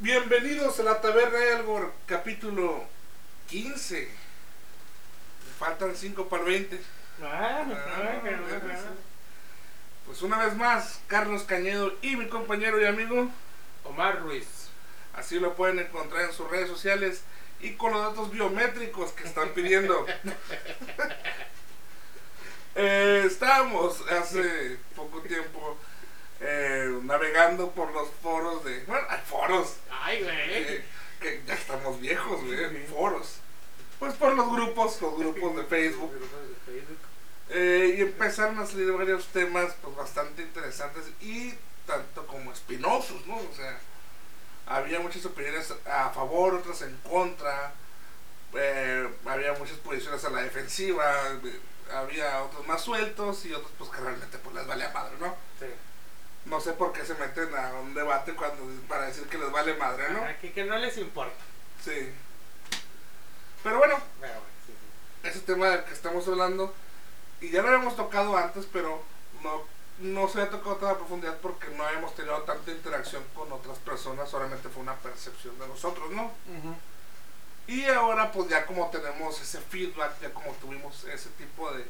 Bienvenidos a la Taberna Elgor, capítulo 15. Faltan 5 para el 20. Ah, Ah, bueno, bueno, bueno. Pues una vez más, Carlos Cañedo y mi compañero y amigo, Omar Ruiz. así lo pueden encontrar en sus redes sociales y con los datos biométricos que están pidiendo. Eh, estábamos hace poco tiempo eh, navegando por los foros de... Bueno, hay foros. Ay, güey. eh, que ya estamos viejos, güey, foros. Pues por los grupos, los grupos de Facebook. Eh, y empezaron a salir varios temas pues, bastante interesantes y tanto como espinosos, ¿no? O sea, había muchas opiniones a favor, otras en contra, eh, había muchas posiciones a la defensiva, eh, había otros más sueltos y otros pues que realmente pues les vale a madre, ¿no? Sí. No sé por qué se meten a un debate cuando para decir que les vale madre, ¿no? Ajá, que, que no les importa. Sí. Pero bueno, Pero bueno, sí, sí. ese tema del que estamos hablando, y ya lo habíamos tocado antes, pero no, no se ha tocado toda profundidad porque no habíamos tenido tanta interacción con otras personas, solamente fue una percepción de nosotros, ¿no? Y ahora pues ya como tenemos ese feedback, ya como tuvimos ese tipo de,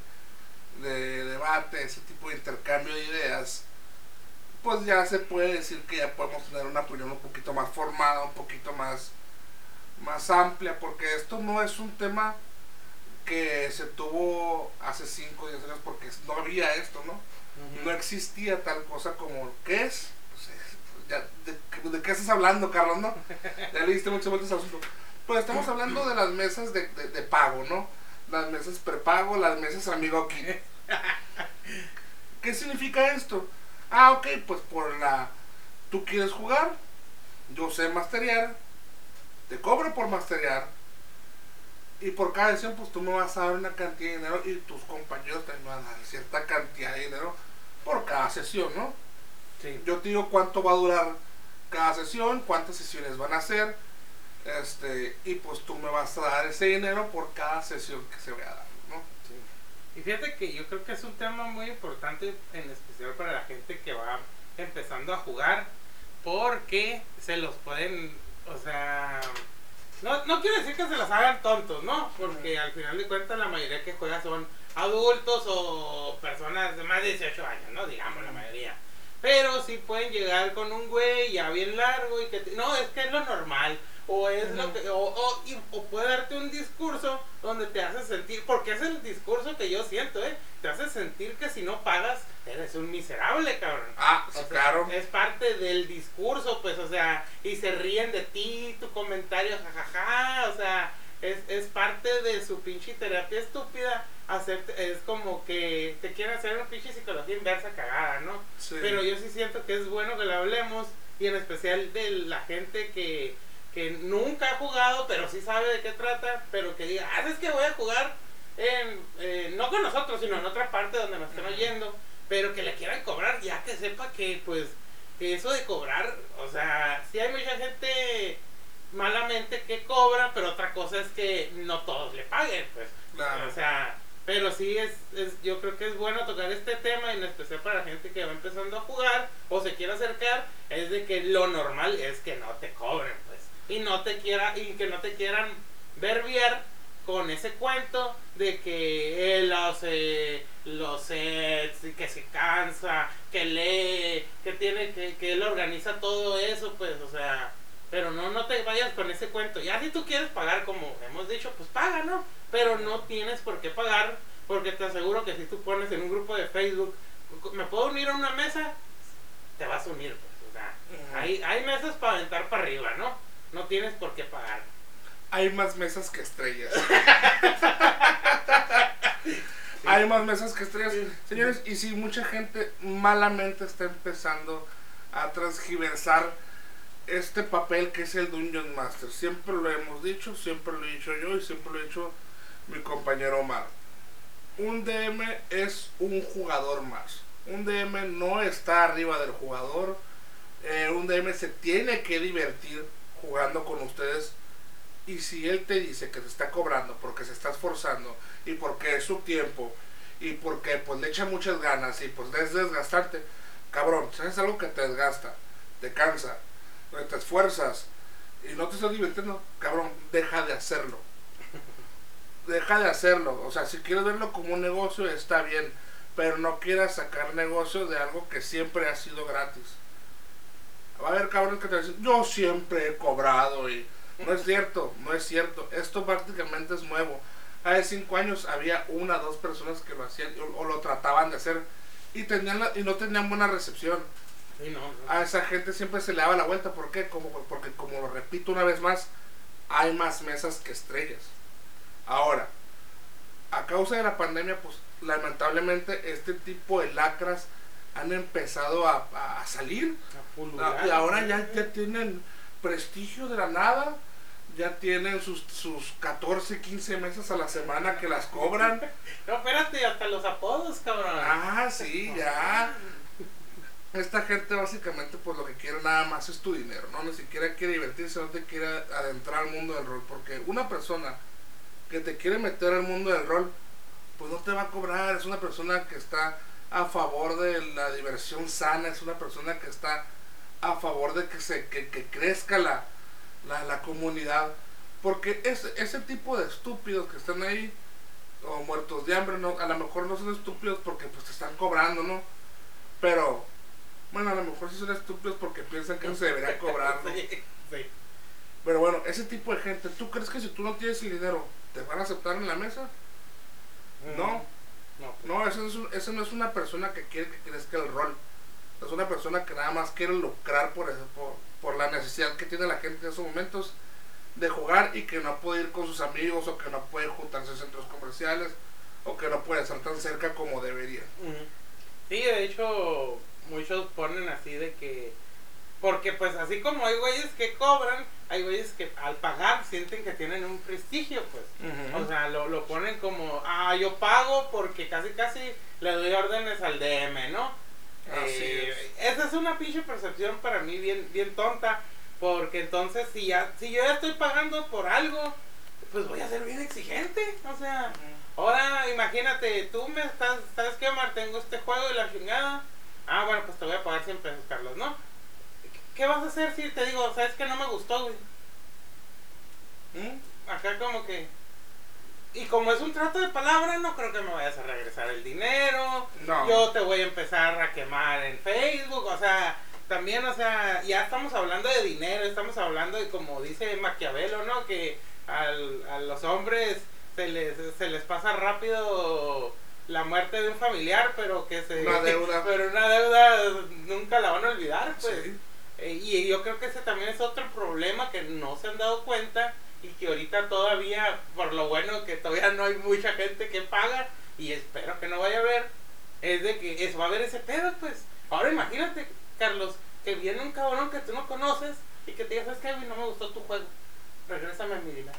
de debate, ese tipo de intercambio de ideas, pues ya se puede decir que ya podemos tener una opinión un poquito más formada, un poquito más, más amplia, porque esto no es un tema que se tuvo hace 5 o 10 años porque no había esto, ¿no? No existía tal cosa como, ¿qué es? Pues, eh, ya, de, de qué estás hablando, Carlos, no? Ya le diste muchas vueltas al asunto. Pues estamos hablando de las mesas de, de- de pago, ¿no? Las mesas prepago, las mesas amigo aquí. ¿Qué significa esto? Ah, ok, pues por la... Tú quieres jugar, yo sé masterear, te cobro por masterear, y por cada sesión, pues tú me vas a dar una cantidad de dinero y tus compañeros también van a dar cierta cantidad de dinero por cada sesión, ¿no? Sí. Yo te digo cuánto va a durar cada sesión, cuántas sesiones van a hacer, este, y pues tú me vas a dar ese dinero por cada sesión que se vaya dando, ¿no? Y fíjate que yo creo que es un tema muy importante, en especial para la gente que va empezando a jugar, porque se los pueden, o sea, no, no quiero decir que se los hagan tontos, ¿no? Porque al final de cuentas la mayoría que juega son adultos o personas de más de 18 años, ¿no? Digamos la mayoría. Pero sí pueden llegar con un güey ya bien largo y que... te- no, es que es lo normal. O es lo que... O, o, y- o puede darte un discurso donde te hace sentir... Porque es el discurso que yo siento, ¿eh? Te hace sentir que si no pagas, eres un miserable, cabrón. Ah, O sí, sea, claro. Es parte del discurso, pues, o sea, y se ríen de ti, tu comentario, jajaja, o sea, es, es parte de su pinche terapia estúpida. Hacerte, es como que te quieren hacer una pinche psicología inversa cagada, ¿no? Sí. Pero yo sí siento que es bueno que lo hablemos, y en especial de la gente que, que nunca ha jugado, pero sí sabe de qué trata, pero que diga, ah, es que voy a jugar en, eh, no con nosotros, sino en otra parte donde nos estén oyendo, pero que le quieran cobrar, ya que sepa que, pues, que eso de cobrar, o sea, sí hay mucha gente malamente que cobra, pero otra cosa es que no todos le paguen, pues. Claro. O sea, pero sí es, es, yo creo que es bueno tocar este tema, en especial para la gente que va empezando a jugar o se quiere acercar, es de que lo normal es que no te cobren. Y no te quiera, y que no te quieran verbiar con ese cuento de que él hace los sets y que se cansa, que lee, que tiene, que, que él organiza todo eso, pues, o sea, pero no, no te vayas con ese cuento. Ya si tú quieres pagar, como hemos dicho, pues paga, ¿no? Pero no tienes por qué pagar, porque te aseguro que si tú pones en un grupo de Facebook, ¿me puedo unir a una mesa? Te vas a unir, pues, o sea, hay, hay mesas para aventar para arriba, ¿no? No tienes por qué pagar. Hay más mesas que estrellas. Hay más mesas que estrellas. Señores, y si mucha gente malamente está empezando a transgiversar este papel que es el Dungeon Master. Siempre lo hemos dicho, siempre lo he dicho yo y siempre lo he dicho mi compañero Omar. Un DM es un jugador más. Un DM no está arriba del jugador. Eh, un DM se tiene que divertir jugando con ustedes. Y si él te dice que te está cobrando porque se está esforzando y porque es su tiempo y porque pues le echa muchas ganas y pues es desgastante, cabrón, si es algo que te desgasta, te cansa, te esfuerzas, y no te estás divirtiendo, cabrón, deja de hacerlo. Deja de hacerlo. O sea, si quieres verlo como un negocio, está bien. Pero no quieras sacar negocio de algo que siempre ha sido gratis. Va a haber cabrones que te dicen, yo siempre he cobrado y no es cierto, no es cierto. Esto prácticamente es nuevo. Hace cinco años había una o dos personas que lo hacían o, o lo trataban de hacer y, tenían la- y no tenían buena recepción. Sí, no, no. A esa gente siempre se le daba la vuelta. ¿Por qué? Como, porque, como lo repito una vez más, hay más mesas que estrellas. Ahora, a causa de la pandemia, pues lamentablemente este tipo de lacras han empezado a, a salir. A pulular, Ah, Y ahora ya, ya tienen prestigio de la nada. Ya tienen sus, sus 14, 15 mesas a la semana que las cobran. No, espérate, hasta los apodos, cabrón. Ah, sí, ya. Esta gente básicamente pues lo que quiere nada más es tu dinero, ¿no? Ni siquiera quiere divertirse, no te quiere adentrar al mundo del rol. Porque una persona que te quiere meter al mundo del rol, pues no te va a cobrar. Es una persona que está a favor de la diversión sana, es una persona que está a favor de que se que, que crezca la, la, la comunidad. Porque ese, ese tipo de estúpidos que están ahí, o muertos de hambre, no, a lo mejor no son estúpidos porque pues te están cobrando, ¿no? Pero, bueno, a lo mejor sí son estúpidos porque piensan que no se debería cobrar, ¿no? Sí, sí. Pero bueno, ese tipo de gente, ¿tú crees que si tú no tienes el dinero, te van a aceptar en la mesa? No. No, pues, No, esa no, es un- esa no es una persona que quiere que crezca el rol. Es una persona que nada más quiere lucrar por, eso, por, por la necesidad que tiene la gente en esos momentos de jugar y que no puede ir con sus amigos o que no puede juntarse en centros comerciales o que no puede estar tan cerca como debería. Sí, de hecho, muchos ponen así de que. Porque, pues, así como hay güeyes que cobran, hay güeyes que al pagar sienten que tienen un prestigio, pues. O sea, lo, lo ponen como, ah, yo pago porque casi casi le doy órdenes al DM, ¿no? Así Eh, Esa es una pinche percepción para mí bien, bien tonta, porque entonces si, ya, si yo ya estoy pagando por algo, pues voy a ser bien exigente, o sea... Ahora imagínate, tú me estás, ¿sabes qué, Omar? Tengo este juego y la chingada. Ah, bueno, pues te voy a pagar 100 pesos, Carlos, ¿no? ¿Qué vas a hacer si te digo, sabes que no me gustó, güey? ¿Mm? Acá como que... Y como es un trato de palabra, no creo que me vayas a regresar el dinero. No. Yo te voy a empezar a quemar en Facebook, o sea, también, o sea, ya estamos hablando de dinero, estamos hablando de, como dice Maquiavelo, ¿no? Que al- a los hombres se les, se les pasa rápido la muerte de un familiar, pero que se... Una deuda. Pero una deuda nunca la van a olvidar, pues. Sí. Eh, y yo creo que ese también es otro problema que no se han dado cuenta y que ahorita todavía, por lo bueno que todavía no hay mucha gente que paga y espero que no vaya a haber, es de que eso va a haber ese pedo, pues. Ahora imagínate, Carlos, que viene un cabrón que tú no conoces y que te diga, ¿sabes qué? No me gustó tu juego. Regrésame mi dinero.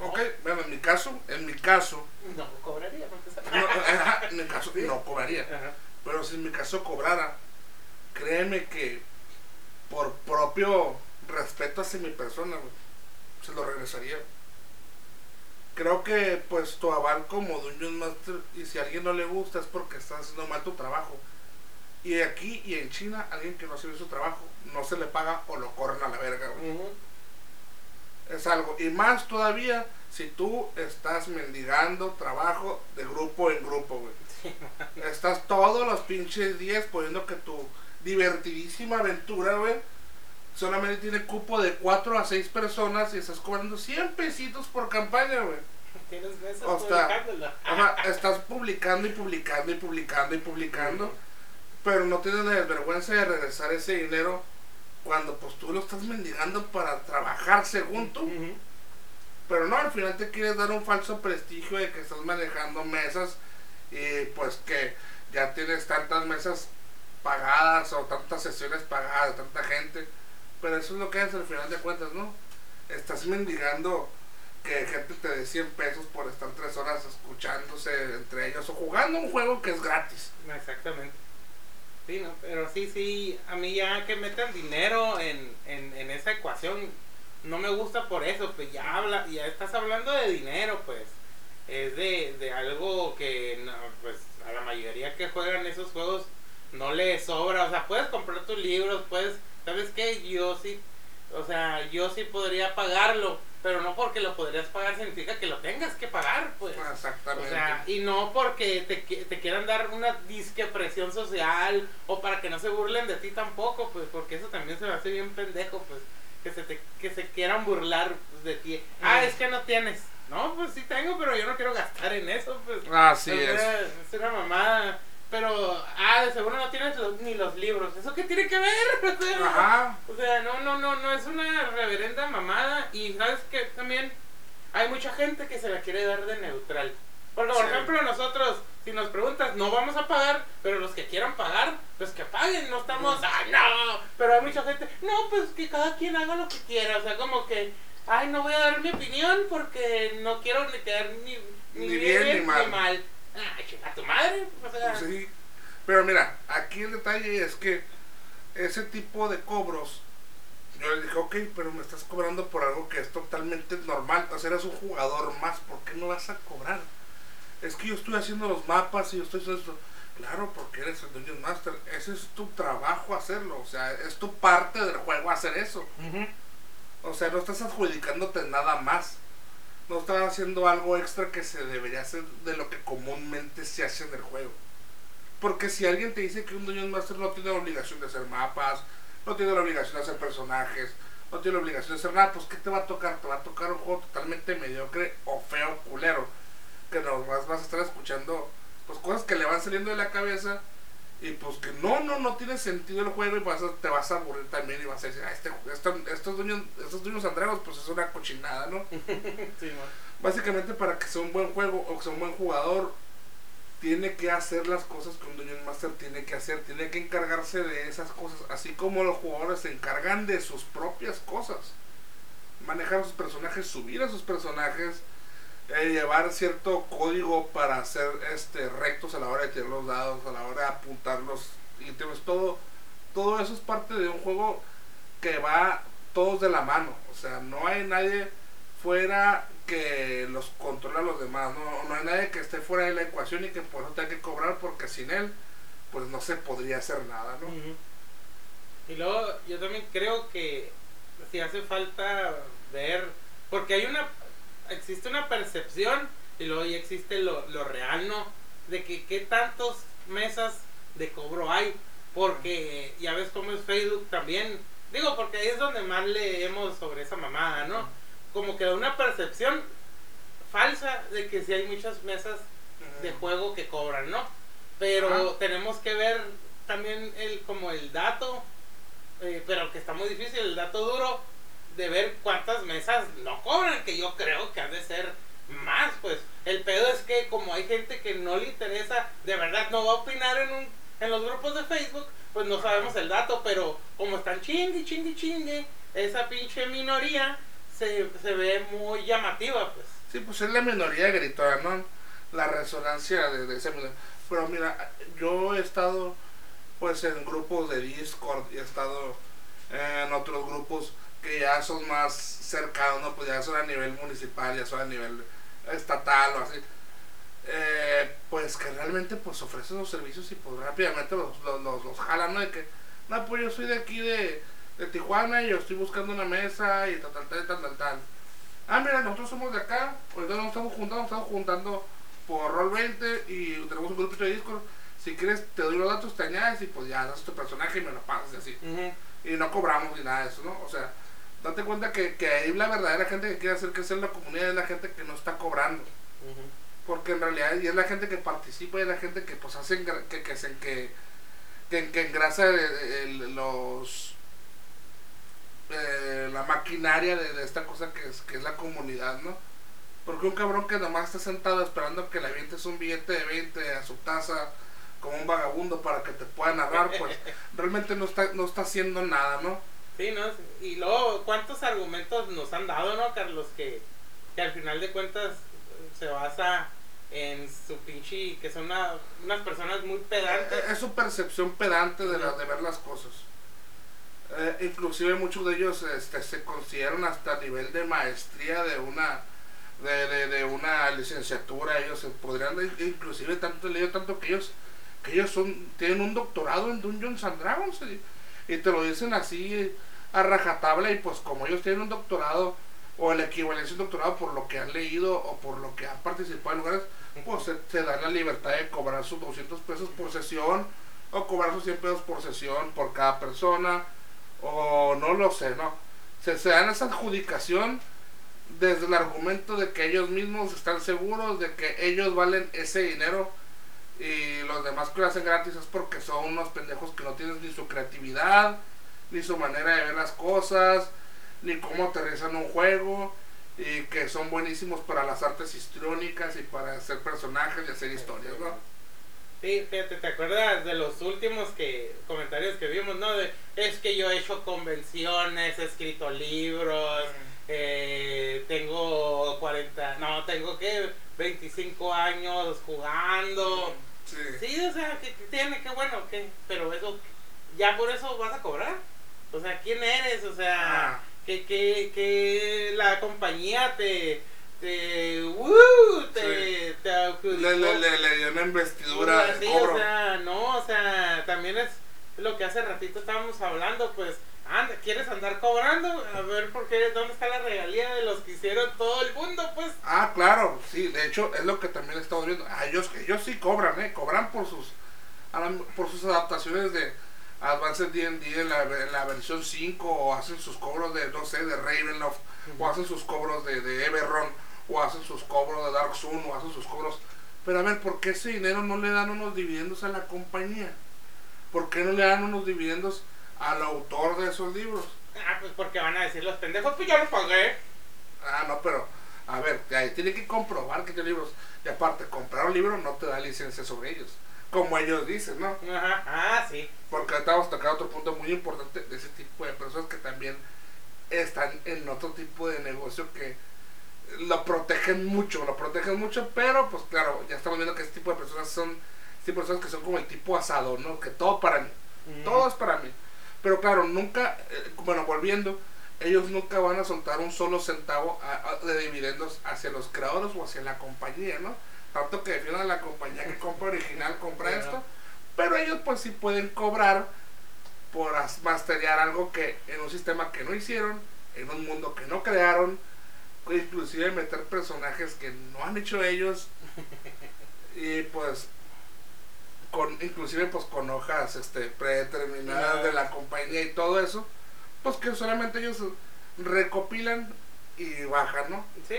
Ok, bueno, en mi caso, en mi caso, No cobraría, no, ajá, en mi caso no cobraría. Ajá. Pero si en mi caso cobrara, créeme que por propio respeto hacia mi persona, güey, se lo regresaría. Creo que pues tu aval como Dungeon Master, y si a alguien no le gusta es porque estás haciendo mal tu trabajo. Y aquí y en China, alguien que no hace su trabajo, no se le paga o lo corren a la verga, güey. Es algo. Y más todavía si tú estás mendigando trabajo de grupo en grupo, güey. Sí, Estás todos los pinches días poniendo que tu divertidísima aventura, güey, solamente tiene cupo de 4 a 6 personas y estás cobrando 100 pesitos por campaña, güey. Tienes meses O sea. Ajá, estás publicando y publicando y publicando y publicando, pero no tienes la vergüenza de regresar ese dinero cuando pues tú lo estás mendigando para trabajar según tú. Pero no, al final te quieres dar un falso prestigio de que estás manejando mesas y pues que ya tienes tantas mesas pagadas o tantas sesiones pagadas, tanta gente. Pero eso es lo que es al final de cuentas, ¿no? Estás mendigando que gente te dé 100 pesos por estar 3 horas escuchándose entre ellos o jugando un juego que es gratis. Exactamente. Sí, no, pero sí, sí, a mí ya que metan dinero en, en, en esa ecuación, no me gusta por eso, pues ya habla, ya estás hablando de dinero, pues. Es de, de algo que, no, pues, a la mayoría que juegan esos juegos no les sobra. O sea, puedes comprar tus libros, puedes, ¿sabes qué? Yo sí, O sea, yo sí podría pagarlo, pero no porque lo podrías pagar significa que lo tengas que pagar, pues. Exactamente. O sea, y no porque te, te quieran dar una disque presión social o para que no se burlen de ti tampoco, pues, porque eso también se me hace bien pendejo, pues, que se, te, que se quieran burlar pues, de ti. Ah, Mm. es que no tienes. No, pues sí tengo, pero yo no quiero gastar en eso, pues. Así O es. Es una mamada. Pero, ah, de seguro no tienes los- ni los libros. ¿Eso qué tiene que ver? O sea, Ajá. o sea, no, no, no, no es una reverenda mamada. Y sabes que también hay mucha gente que se la quiere dar de neutral. Porque, por Sí. ejemplo, nosotros, si nos preguntas, no vamos a pagar, pero los que quieran pagar, pues que paguen, no estamos, ah, no. Pero hay mucha gente, no, pues que cada quien haga lo que quiera. O sea, como que, ay, no voy a dar mi opinión porque no quiero ni quedar ni, ni, Ni bien, bien, ni mal. mal. Ah, chinga tu madre. O sea, Pues sí. Pero mira, aquí el detalle es que ese tipo de cobros, yo le dije, ok, pero me estás cobrando por algo que es totalmente normal. O sea, eres un jugador más, ¿por qué no vas a cobrar? Es que yo estoy haciendo los mapas y yo estoy haciendo esto. Claro, porque eres el Dungeon Master. Ese es tu trabajo hacerlo. O sea, es tu parte del juego hacer eso. O sea, no estás adjudicándote nada más. No estás haciendo algo extra que se debería hacer de lo que comúnmente se hace en el juego. Porque si alguien te dice que un Dungeon Master no tiene la obligación de hacer mapas, no tiene la obligación de hacer personajes, no tiene la obligación de hacer nada, pues ¿qué te va a tocar? Te va a tocar un juego totalmente mediocre o feo, culero. Que nos vas, vas a estar escuchando pues cosas que le van saliendo de la cabeza y pues que no, no, no tiene sentido el juego y vas a- te vas a aburrir también y vas a decir, ah, este, esto- estos dueños, estos dueños Andregos pues es una cochinada, ¿no? sí. Básicamente para que sea un buen juego o que sea un buen jugador, tiene que hacer las cosas que un Dungeon Master tiene que hacer, tiene que encargarse de esas cosas, así como los jugadores se encargan de sus propias cosas. Manejar a sus personajes, subir a sus personajes, eh, llevar cierto código para hacer este rectos a la hora de tirar los dados, a la hora de apuntar los ítems, todo, todo eso es parte de un juego que va todos de la mano. O sea, no hay nadie fuera que los controla a los demás. No, no hay nadie que esté fuera de la ecuación y que por eso tenga que cobrar porque sin él, pues no se podría hacer nada, ¿no? Y luego yo también creo que si hace falta ver, porque hay una, existe una percepción y luego ya existe lo, lo real, ¿no? De que qué tantos mesas de cobro hay, porque ya ves cómo es Facebook también, digo, porque ahí es donde más leemos sobre esa mamada, ¿no? Como que da una percepción falsa de que si hay muchas mesas de juego que cobran, ¿no? Pero Ajá. tenemos que ver también el como el dato, eh, pero que está muy difícil, el dato duro de ver cuántas mesas no cobran, que yo creo que han de ser más, pues. El pedo es que como hay gente que no le interesa, de verdad no va a opinar en un en los grupos de Facebook, pues no sabemos el dato, pero como están chingue, chingue, chingue, esa pinche minoría se, se ve muy llamativa, pues. Sí, pues es la minoría gritona, ¿no? La resonancia de, de esa minoría. Pero mira, yo he estado pues en grupos de Discord y he estado en otros grupos que ya son más cercanos, ¿no? Pues ya son a nivel municipal, ya son a nivel estatal o así. Eh, pues que realmente pues ofrecen los servicios y pues rápidamente los, los, los, los jalan, ¿no? De que, no, pues yo soy de aquí de, de Tijuana y yo estoy buscando una mesa y tal, tal, tal, tal, tal, tal. Ah, mira, nosotros somos de acá, ahorita nos estamos juntando, nos estamos juntando por Roll 20 y tenemos un grupito de Discord. Si quieres, te doy los datos, te añades y pues ya haces tu personaje y me lo pasas y así. Y no cobramos ni nada de eso, ¿no? O sea, date cuenta que, que ahí la verdadera gente que quiere hacer crecer la comunidad es la gente que no está cobrando. Porque en realidad y es la gente que participa y es la gente que pues hace que, que, se- que, que, que engrasa el- el- los eh, la maquinaria de, de esta cosa que es, que es la comunidad, ¿no? Porque un cabrón que nomás está sentado esperando que le avientes un billete de 20 a su taza como un vagabundo para que te pueda narrar, pues realmente no está, no está haciendo nada, ¿no? Sí, ¿no? Y luego, ¿cuántos argumentos nos han dado, no, Carlos? Que, que al final de cuentas eh, se basa en su pinche, que son una- unas personas muy pedantes. Es su percepción pedante de, la, de ver las cosas. Eh, inclusive muchos de ellos este, se consideran hasta nivel de maestría de una de, de, una licenciatura ellos se podrían inclusive tanto leído tanto que ellos que ellos son tienen un doctorado en Dungeons and Dragons y te lo dicen así a rajatabla y pues como ellos tienen un doctorado o el equivalencia a un doctorado por lo que han leído o por lo que han participado en lugares, pues se, se dan la libertad de cobrar sus 200 pesos por sesión o cobrar sus 100 pesos por sesión por cada persona o no lo sé, ¿no? Se, se dan esa adjudicación desde el argumento de que ellos mismos están seguros de que ellos valen ese dinero y los demás que lo hacen gratis es porque son unos pendejos que no tienen ni su creatividad, ni su manera de ver las cosas, ni cómo aterrizan un juego, y que son buenísimos para las artes histriónicas y para hacer personajes y hacer historias, ¿no? Sí, fíjate, ¿te acuerdas de los últimos que comentarios que vimos, no? De, es que yo he hecho convenciones, he escrito libros, eh, tengo 40, no, tengo que 25 años jugando. Sí. Sí, o sea, que, que tiene, qué bueno, que, pero eso, ya por eso vas a cobrar. O sea, ¿quién eres? O sea, Ah. que, que, que la compañía te, te, ¡uh! te, te. Le, le, le, le dio una investidura de sí, cobro. o sea, no, o sea, también es lo que hace ratito estábamos hablando, pues, anda, ¿quieres andar cobrando? A ver, ¿por qué? ¿Dónde está la regalía de los que hicieron todo el mundo? Pues, Ah, claro, sí, de hecho es lo que también estamos viendo. Ah, ellos, ellos sí cobran, ¿eh? Cobran por sus, por sus adaptaciones de Advanced D&D en la, en la versión 5 o hacen sus cobros de, no sé, de Ravenloft o hacen sus cobros de, de Everron o hacen sus cobros de Dark Sun o hacen sus cobros... Pero a ver, ¿por qué ese dinero no le dan unos dividendos a la compañía? ¿Por qué no le dan unos dividendos al autor de esos libros? ah, pues porque van a decir los pendejos, pues yo lo pagué. Ah, no, pero, a ver, ahí tiene que comprobar que tiene libros. Y aparte, comprar un libro no te da licencia sobre ellos. Como ellos dicen, ¿no? Ajá, ah, sí. Porque ahorita vamos a tocar otro punto muy importante de ese tipo de personas que también están en otro tipo de negocio que lo protegen mucho, lo protegen mucho, pero pues claro, ya estamos viendo que este tipo de personas son, tipo de personas que son como el tipo asado, ¿no? Que todo para mí. Mm. Todo es para mí. Pero claro, nunca, eh, bueno, volviendo, ellos nunca van a soltar un solo centavo a- a- de dividendos hacia los creadores o hacia la compañía, ¿no? Tanto que defiendan a la compañía que compra original, compra esto. Pero ellos pues sí pueden cobrar por as- masterear algo que en un sistema que no hicieron, en un mundo que no crearon, inclusive meter personajes que no han hecho ellos y pues con inclusive pues con hojas este predeterminadas de la compañía y todo eso pues que solamente ellos recopilan y bajan no Sí,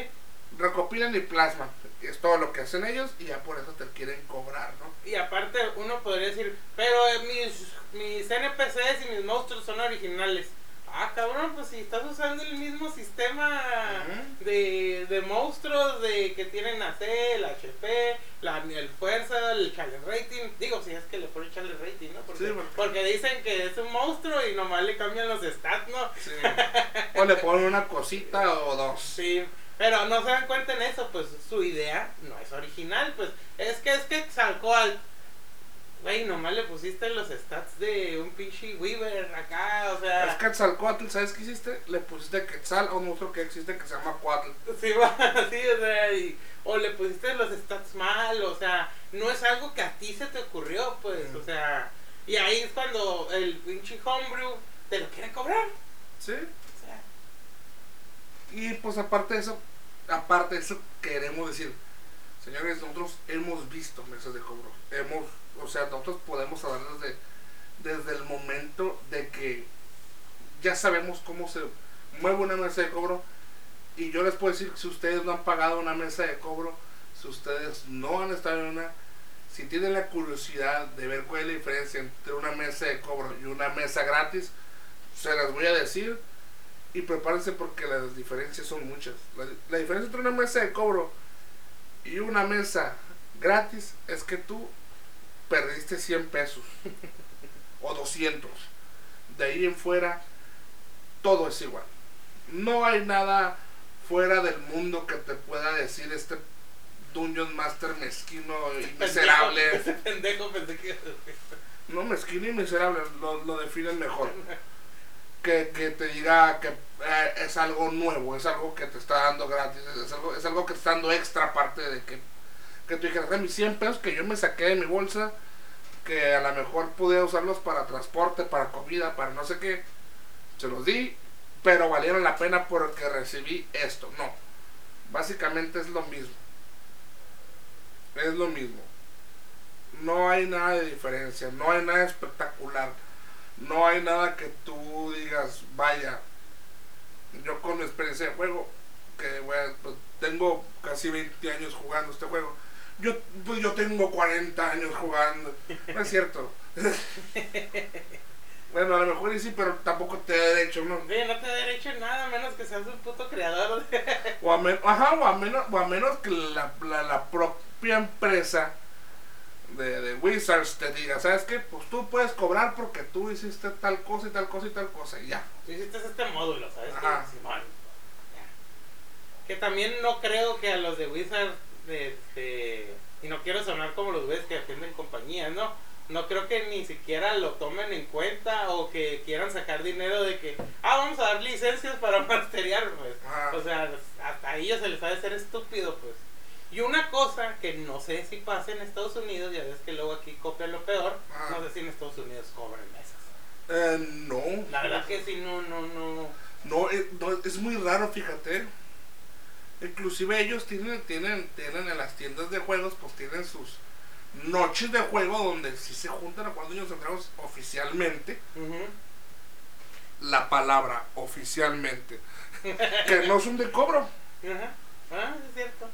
recopilan y plasman es todo lo que hacen ellos y ya por eso te quieren cobrar no y aparte uno podría decir, pero eh, mis, mis NPCs y mis monstruos son originales. Ah, cabrón, pues si estás usando el mismo sistema de, de monstruos de que tienen AC, el HP, la, el fuerza, el challenge rating. Digo, si es que le ponen challenge rating, ¿no? Porque, Sí, porque- porque dicen que es un monstruo y nomás le cambian los stats, ¿no? Sí. o le ponen una cosita o dos Sí, pero no se dan cuenta en eso, pues su idea no es original, pues es que es que sacó al... Güey, nomás le pusiste los stats de un pinche Weaver acá, o es sea... Quetzalcoatl ¿sabes qué hiciste? le pusiste Quetzal a un monstruo que existe que se llama Coatl Sí, va, sí, o sea, y- o le pusiste los stats mal, o sea, no es algo que a ti se te ocurrió, pues, Mm. o sea, y ahí es cuando el pinche homebrew te lo quiere cobrar, ¿sí? Y pues aparte de eso, aparte de eso, queremos decir, señores, nosotros hemos visto mesas de cobro. Hemos, o sea, nosotros podemos hablar desde, desde el momento de que ya sabemos cómo se mueve una mesa de cobro. Y yo les puedo decir que si ustedes no han pagado una mesa de cobro, si ustedes no han estado en una, si tienen la curiosidad de ver cuál es la diferencia entre una mesa de cobro y una mesa gratis, se las voy a decir y prepárense porque las diferencias son muchas. La, la diferencia entre una mesa de cobro y una mesa gratis es que tú perdiste 100 pesos o 200. De ahí en fuera, todo es igual. No hay nada fuera del mundo que te pueda decir este Dungeon Master mezquino y miserable. Pendejo pensé que... No, mezquino y miserable, lo, lo definen mejor. Que, que te diga que eh, es algo nuevo, es algo que te está dando gratis, es algo, es algo que está dando extra aparte de que, que tú dijeras, "Ah, mis 100 pesos que yo me saqué de mi bolsa, que a lo mejor pude usarlos para transporte, para comida, para no sé qué, se los di, pero valieron la pena porque recibí esto. No, básicamente es lo mismo. Es lo mismo. No hay nada de diferencia, no hay nada espectacular, no hay nada que tú digas, vaya, yo con mi experiencia de juego, que bueno, pues, tengo casi 20 años jugando este juego, yo, pues yo tengo 40 años jugando, no es cierto. Bueno, a lo mejor sí, pero tampoco te da derecho, ¿no? No te da derecho nada, menos que seas un puto creador. O a, men- ajá, o a menos, o a menos que la, la, la propia empresa de, de Wizards te diga, ¿sabes qué? Pues tú puedes cobrar porque tú hiciste tal cosa y tal cosa y tal cosa y ya. Tú hiciste este módulo, ¿sabes? Ajá. Que también no creo que a los de Wizard, este, y no quiero sonar como los güeyes que defienden compañías, ¿no? No creo que ni siquiera lo tomen en cuenta o que quieran sacar dinero de que, ah, vamos a dar licencias para masterear, pues. Ajá. O sea, hasta a ellos se les ha de ser estúpido, pues. Y una cosa que no sé si pasa en Estados Unidos, ya ves que luego aquí copian lo peor, Ajá. no sé si en Estados Unidos cobran mesas. Eh, no. La verdad que sí, no, no, no. No, eh, no, es muy raro, fíjate. Inclusive ellos tienen, tienen, tienen en las tiendas de juegos, pues tienen sus noches de juego donde sí se juntan a Dungeons and Dragons oficialmente. La palabra oficialmente. que no son de cobro. Ajá. Ah, es cierto.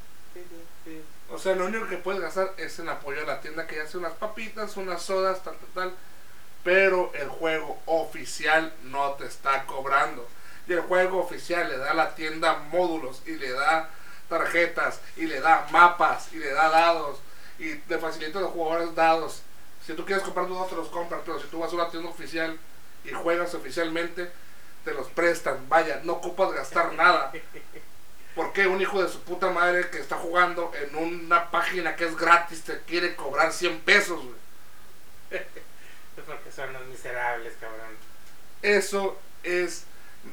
O sea, lo único que puedes gastar es en apoyo a la tienda que hace unas papitas, unas sodas, tal, tal, tal. Pero el juego oficial no te está cobrando. Y el juego oficial le da a la tienda módulos y le da tarjetas y le da mapas y le da dados y le facilita a los jugadores dados. Si tú quieres comprar dados, te los compras, pero si tú vas a una tienda oficial y juegas oficialmente, te los prestan. Vaya, no ocupas gastar nada. ¿Por qué un hijo de su puta madre que está jugando en una página que es gratis te quiere cobrar 100 pesos? güey? Es porque son los miserables, cabrón. Eso es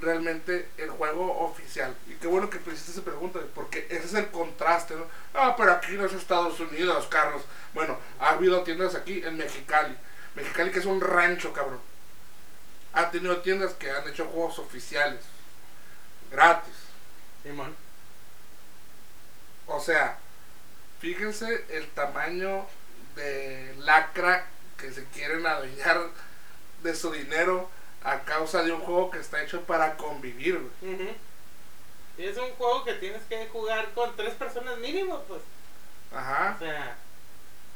realmente el juego oficial. Y qué bueno que tú hiciste esa pregunta, porque ese es el contraste, ¿no? Ah, pero aquí no es Estados Unidos, Carlos. Bueno, ha habido tiendas aquí en Mexicali. Mexicali que es un rancho, cabrón. Ha tenido tiendas que han hecho juegos oficiales. Gratis. Simón. O sea, fíjense el tamaño de lacra que se quieren adueñar de su dinero a causa de un juego que está hecho para convivir. Y es un juego que tienes que jugar con tres personas mínimo, pues. Ajá. O sea,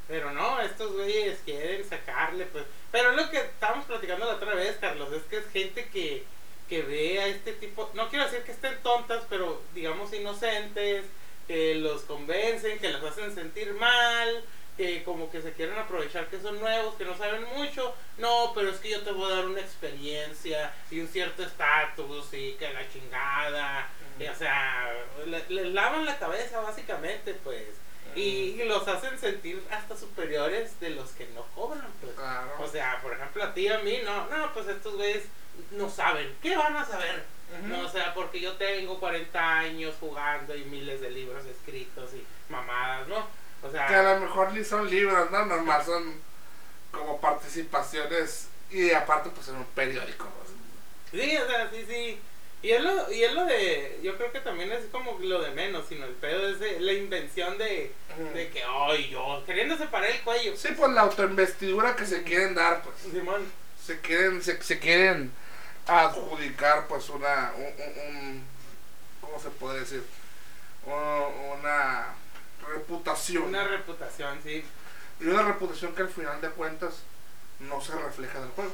pero no, estos güeyes quieren sacarle, pues. Pero lo que estábamos platicando la otra vez, Carlos, es que es gente que, que ve a este tipo, no quiero decir que estén tontas, pero digamos inocentes, que los convencen, que los hacen sentir mal, que como que se quieren aprovechar que son nuevos, que no saben mucho. No, pero es que yo te voy a dar una experiencia y un cierto estatus y que la chingada. Y, o sea, le- les lavan la cabeza básicamente, pues. Y, y los hacen sentir hasta superiores de los que no cobran, pues. Claro. O sea, por ejemplo, a ti y a mí, no, no, pues estos güeyes no saben. ¿Qué van a saber? No, o sea, porque yo tengo 40 años jugando y miles de libros escritos y mamadas, ¿no? O sea, Que a lo mejor ni son libros, ¿no? Normal son como participaciones y aparte pues en un periódico. ¿no? sí, o sea, sí, sí. Y es, lo, y es lo de, yo creo que también es como lo de menos, sino el pedo es de la invención de, de que, ay, yo, queriendo separar el cuello. Sí, pues la autoinvestidura que se quieren dar, pues. Simón, se quieren se, se quieren adjudicar pues una un, un- cómo se puede decir una reputación. Una reputación, sí. y una reputación que al final de cuentas no se refleja en el juego.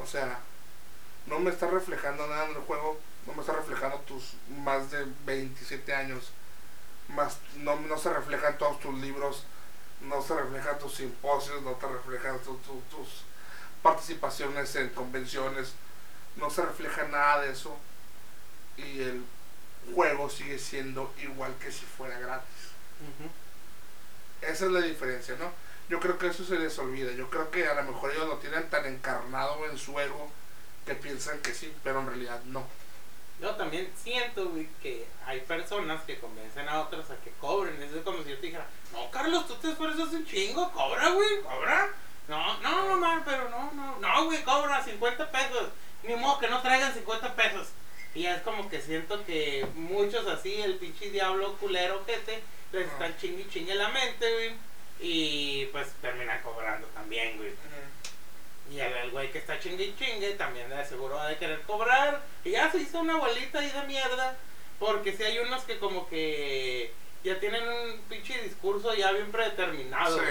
O sea no me está reflejando nada en el juego no me está reflejando tus más de 27 años más no, no se reflejan todos tus libros no se reflejan tus simposios no te reflejan tu- tu- tus participaciones en convenciones no se refleja nada de eso y el juego sigue siendo igual que si fuera gratis esa es la diferencia, ¿no? Yo creo que eso se les olvida. Yo creo que a lo mejor ellos lo tienen tan encarnado en su ego que piensan que sí, pero en realidad no. Yo también siento, güey, que hay personas que convencen a otros a que cobren. Es como si yo te dijera, no, Carlos, tú te esfuerzas un chingo, cobra, güey, cobra. No, no, no, man, pero no, no. No, güey, cobra 50 pesos. Ni modo que no traigan 50 pesos. Y es como que siento que muchos así, el pinche diablo culero que te les están chingue chingue la mente, güey. Y pues termina cobrando también, güey. Y el güey que está chingue chingue también de seguro va a querer cobrar. Y ya se hizo una bolita ahí de mierda. Porque si hay unos que como que ya tienen un pinche discurso ya bien predeterminado. Sí.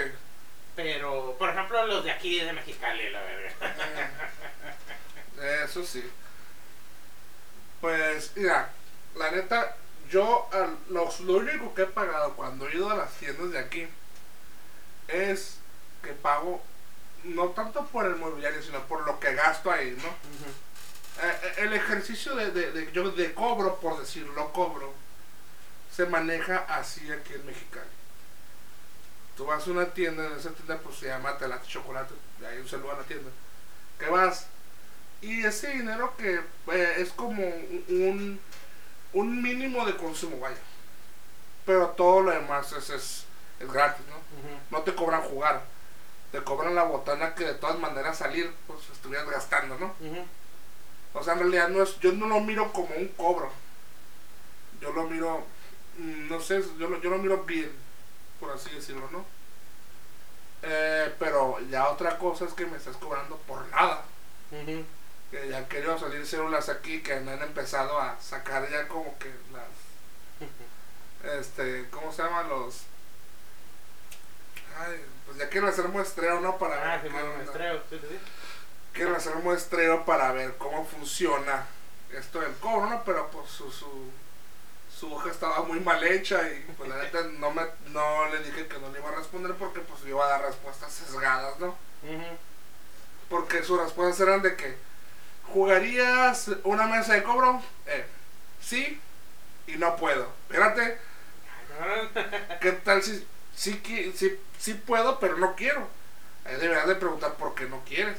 Pero, por ejemplo, los de aquí de Mexicali, la verga. Eso sí. Pues, mira, la neta, yo al- los, lo único que he pagado cuando he ido a las tiendas de aquí es que pago no tanto por el mobiliario, sino por lo que gasto ahí, ¿no? Eh, eh, el ejercicio de, de, de- yo de cobro, por decirlo, cobro, se maneja así aquí en Mexicali. Tú vas a una tienda, en esa tienda pues se llama Telate Chocolate, de ahí un saludo a la tienda. Que vas y ese dinero que eh, es como un, un mínimo de consumo, vaya. Pero todo lo demás es, es, es gratis, ¿no? No te cobran jugar. Te cobran la botana que de todas maneras salir, pues estuvieras gastando, ¿no? O sea, en realidad no es, yo no lo miro como un cobro. Yo lo miro, mm, no sé, yo lo, yo lo miro bien, por así decirlo, ¿no? Eh, pero ya otra cosa es que me estás cobrando por nada. Que ya han querido salir células aquí que han empezado a sacar ya como que las, este, ¿cómo se llaman los? Ay, pues ya quiero hacer muestreo, ¿no? Para Ah, ver sí, muestreo. Sí, sí, quiero hacer un muestreo para ver cómo funciona esto del cobro, ¿no? Pero pues su, su, su hoja estaba muy mal hecha y pues la neta no, me, no le dije que no le iba a responder porque pues yo iba a dar respuestas sesgadas, ¿no? Porque sus respuestas eran de que jugarías una mesa de cobro, eh, sí y no puedo. Espérate. ¿qué tal si sí, sí, sí puedo pero no quiero? Ahí deberías de preguntar por qué no quieres.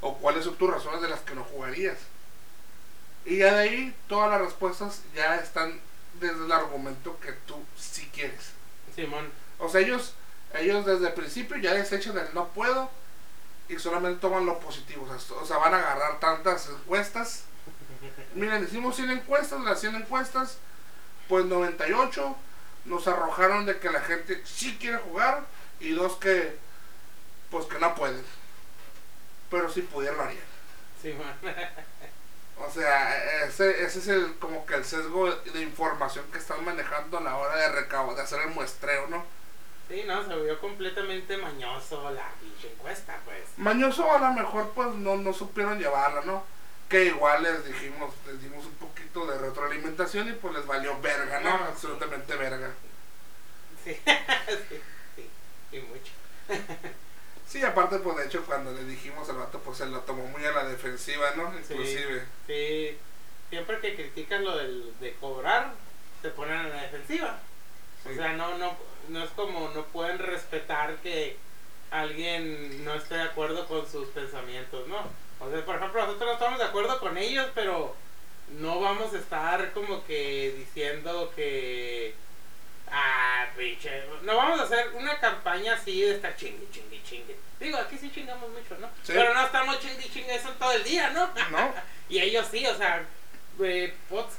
O cuáles son tus razones de las que no jugarías. Y ya de ahí todas las respuestas ya están desde el argumento que tú sí quieres. Simón. O sea, ellos, ellos desde el principio ya desechan el no puedo y solamente toman lo positivo. O sea, o sea, van a agarrar tantas encuestas. Miren, hicimos 100 encuestas, las 100 encuestas, pues 98 nos arrojaron de que la gente sí quiere jugar y dos que, pues que no pueden. Pero si pudieran lo harían. Simón. O sea, ese, ese es el como que el sesgo de información que están manejando a la hora de recabo, de hacer el muestreo, ¿no? Sí, no, se vio completamente mañoso la pinche encuesta, pues. Mañoso a lo mejor pues no, no supieron llevarla, ¿no? Que igual les dijimos, les dimos un poquito de retroalimentación y pues les valió verga, ¿no? Sí. Absolutamente verga. Sí, sí, sí, y mucho. Sí, aparte pues de hecho cuando le dijimos al vato pues se lo tomó muy a la defensiva, ¿no? Sí. Inclusive. Sí, siempre que critican lo del, de cobrar, te ponen en la defensiva. Sí. O sea, no, no, no es como no pueden respetar que alguien no esté de acuerdo con sus pensamientos, ¿no? O sea, por ejemplo, nosotros no estamos de acuerdo con ellos, pero no vamos a estar como que diciendo que... Ah, pinche. No vamos a hacer una campaña así de estar chingue, chingue, chingue. Digo, aquí sí chingamos mucho, ¿no? Sí. Pero no estamos chingue, chingue eso todo el día, ¿no? ¿No? Y ellos sí, o sea, eh, post,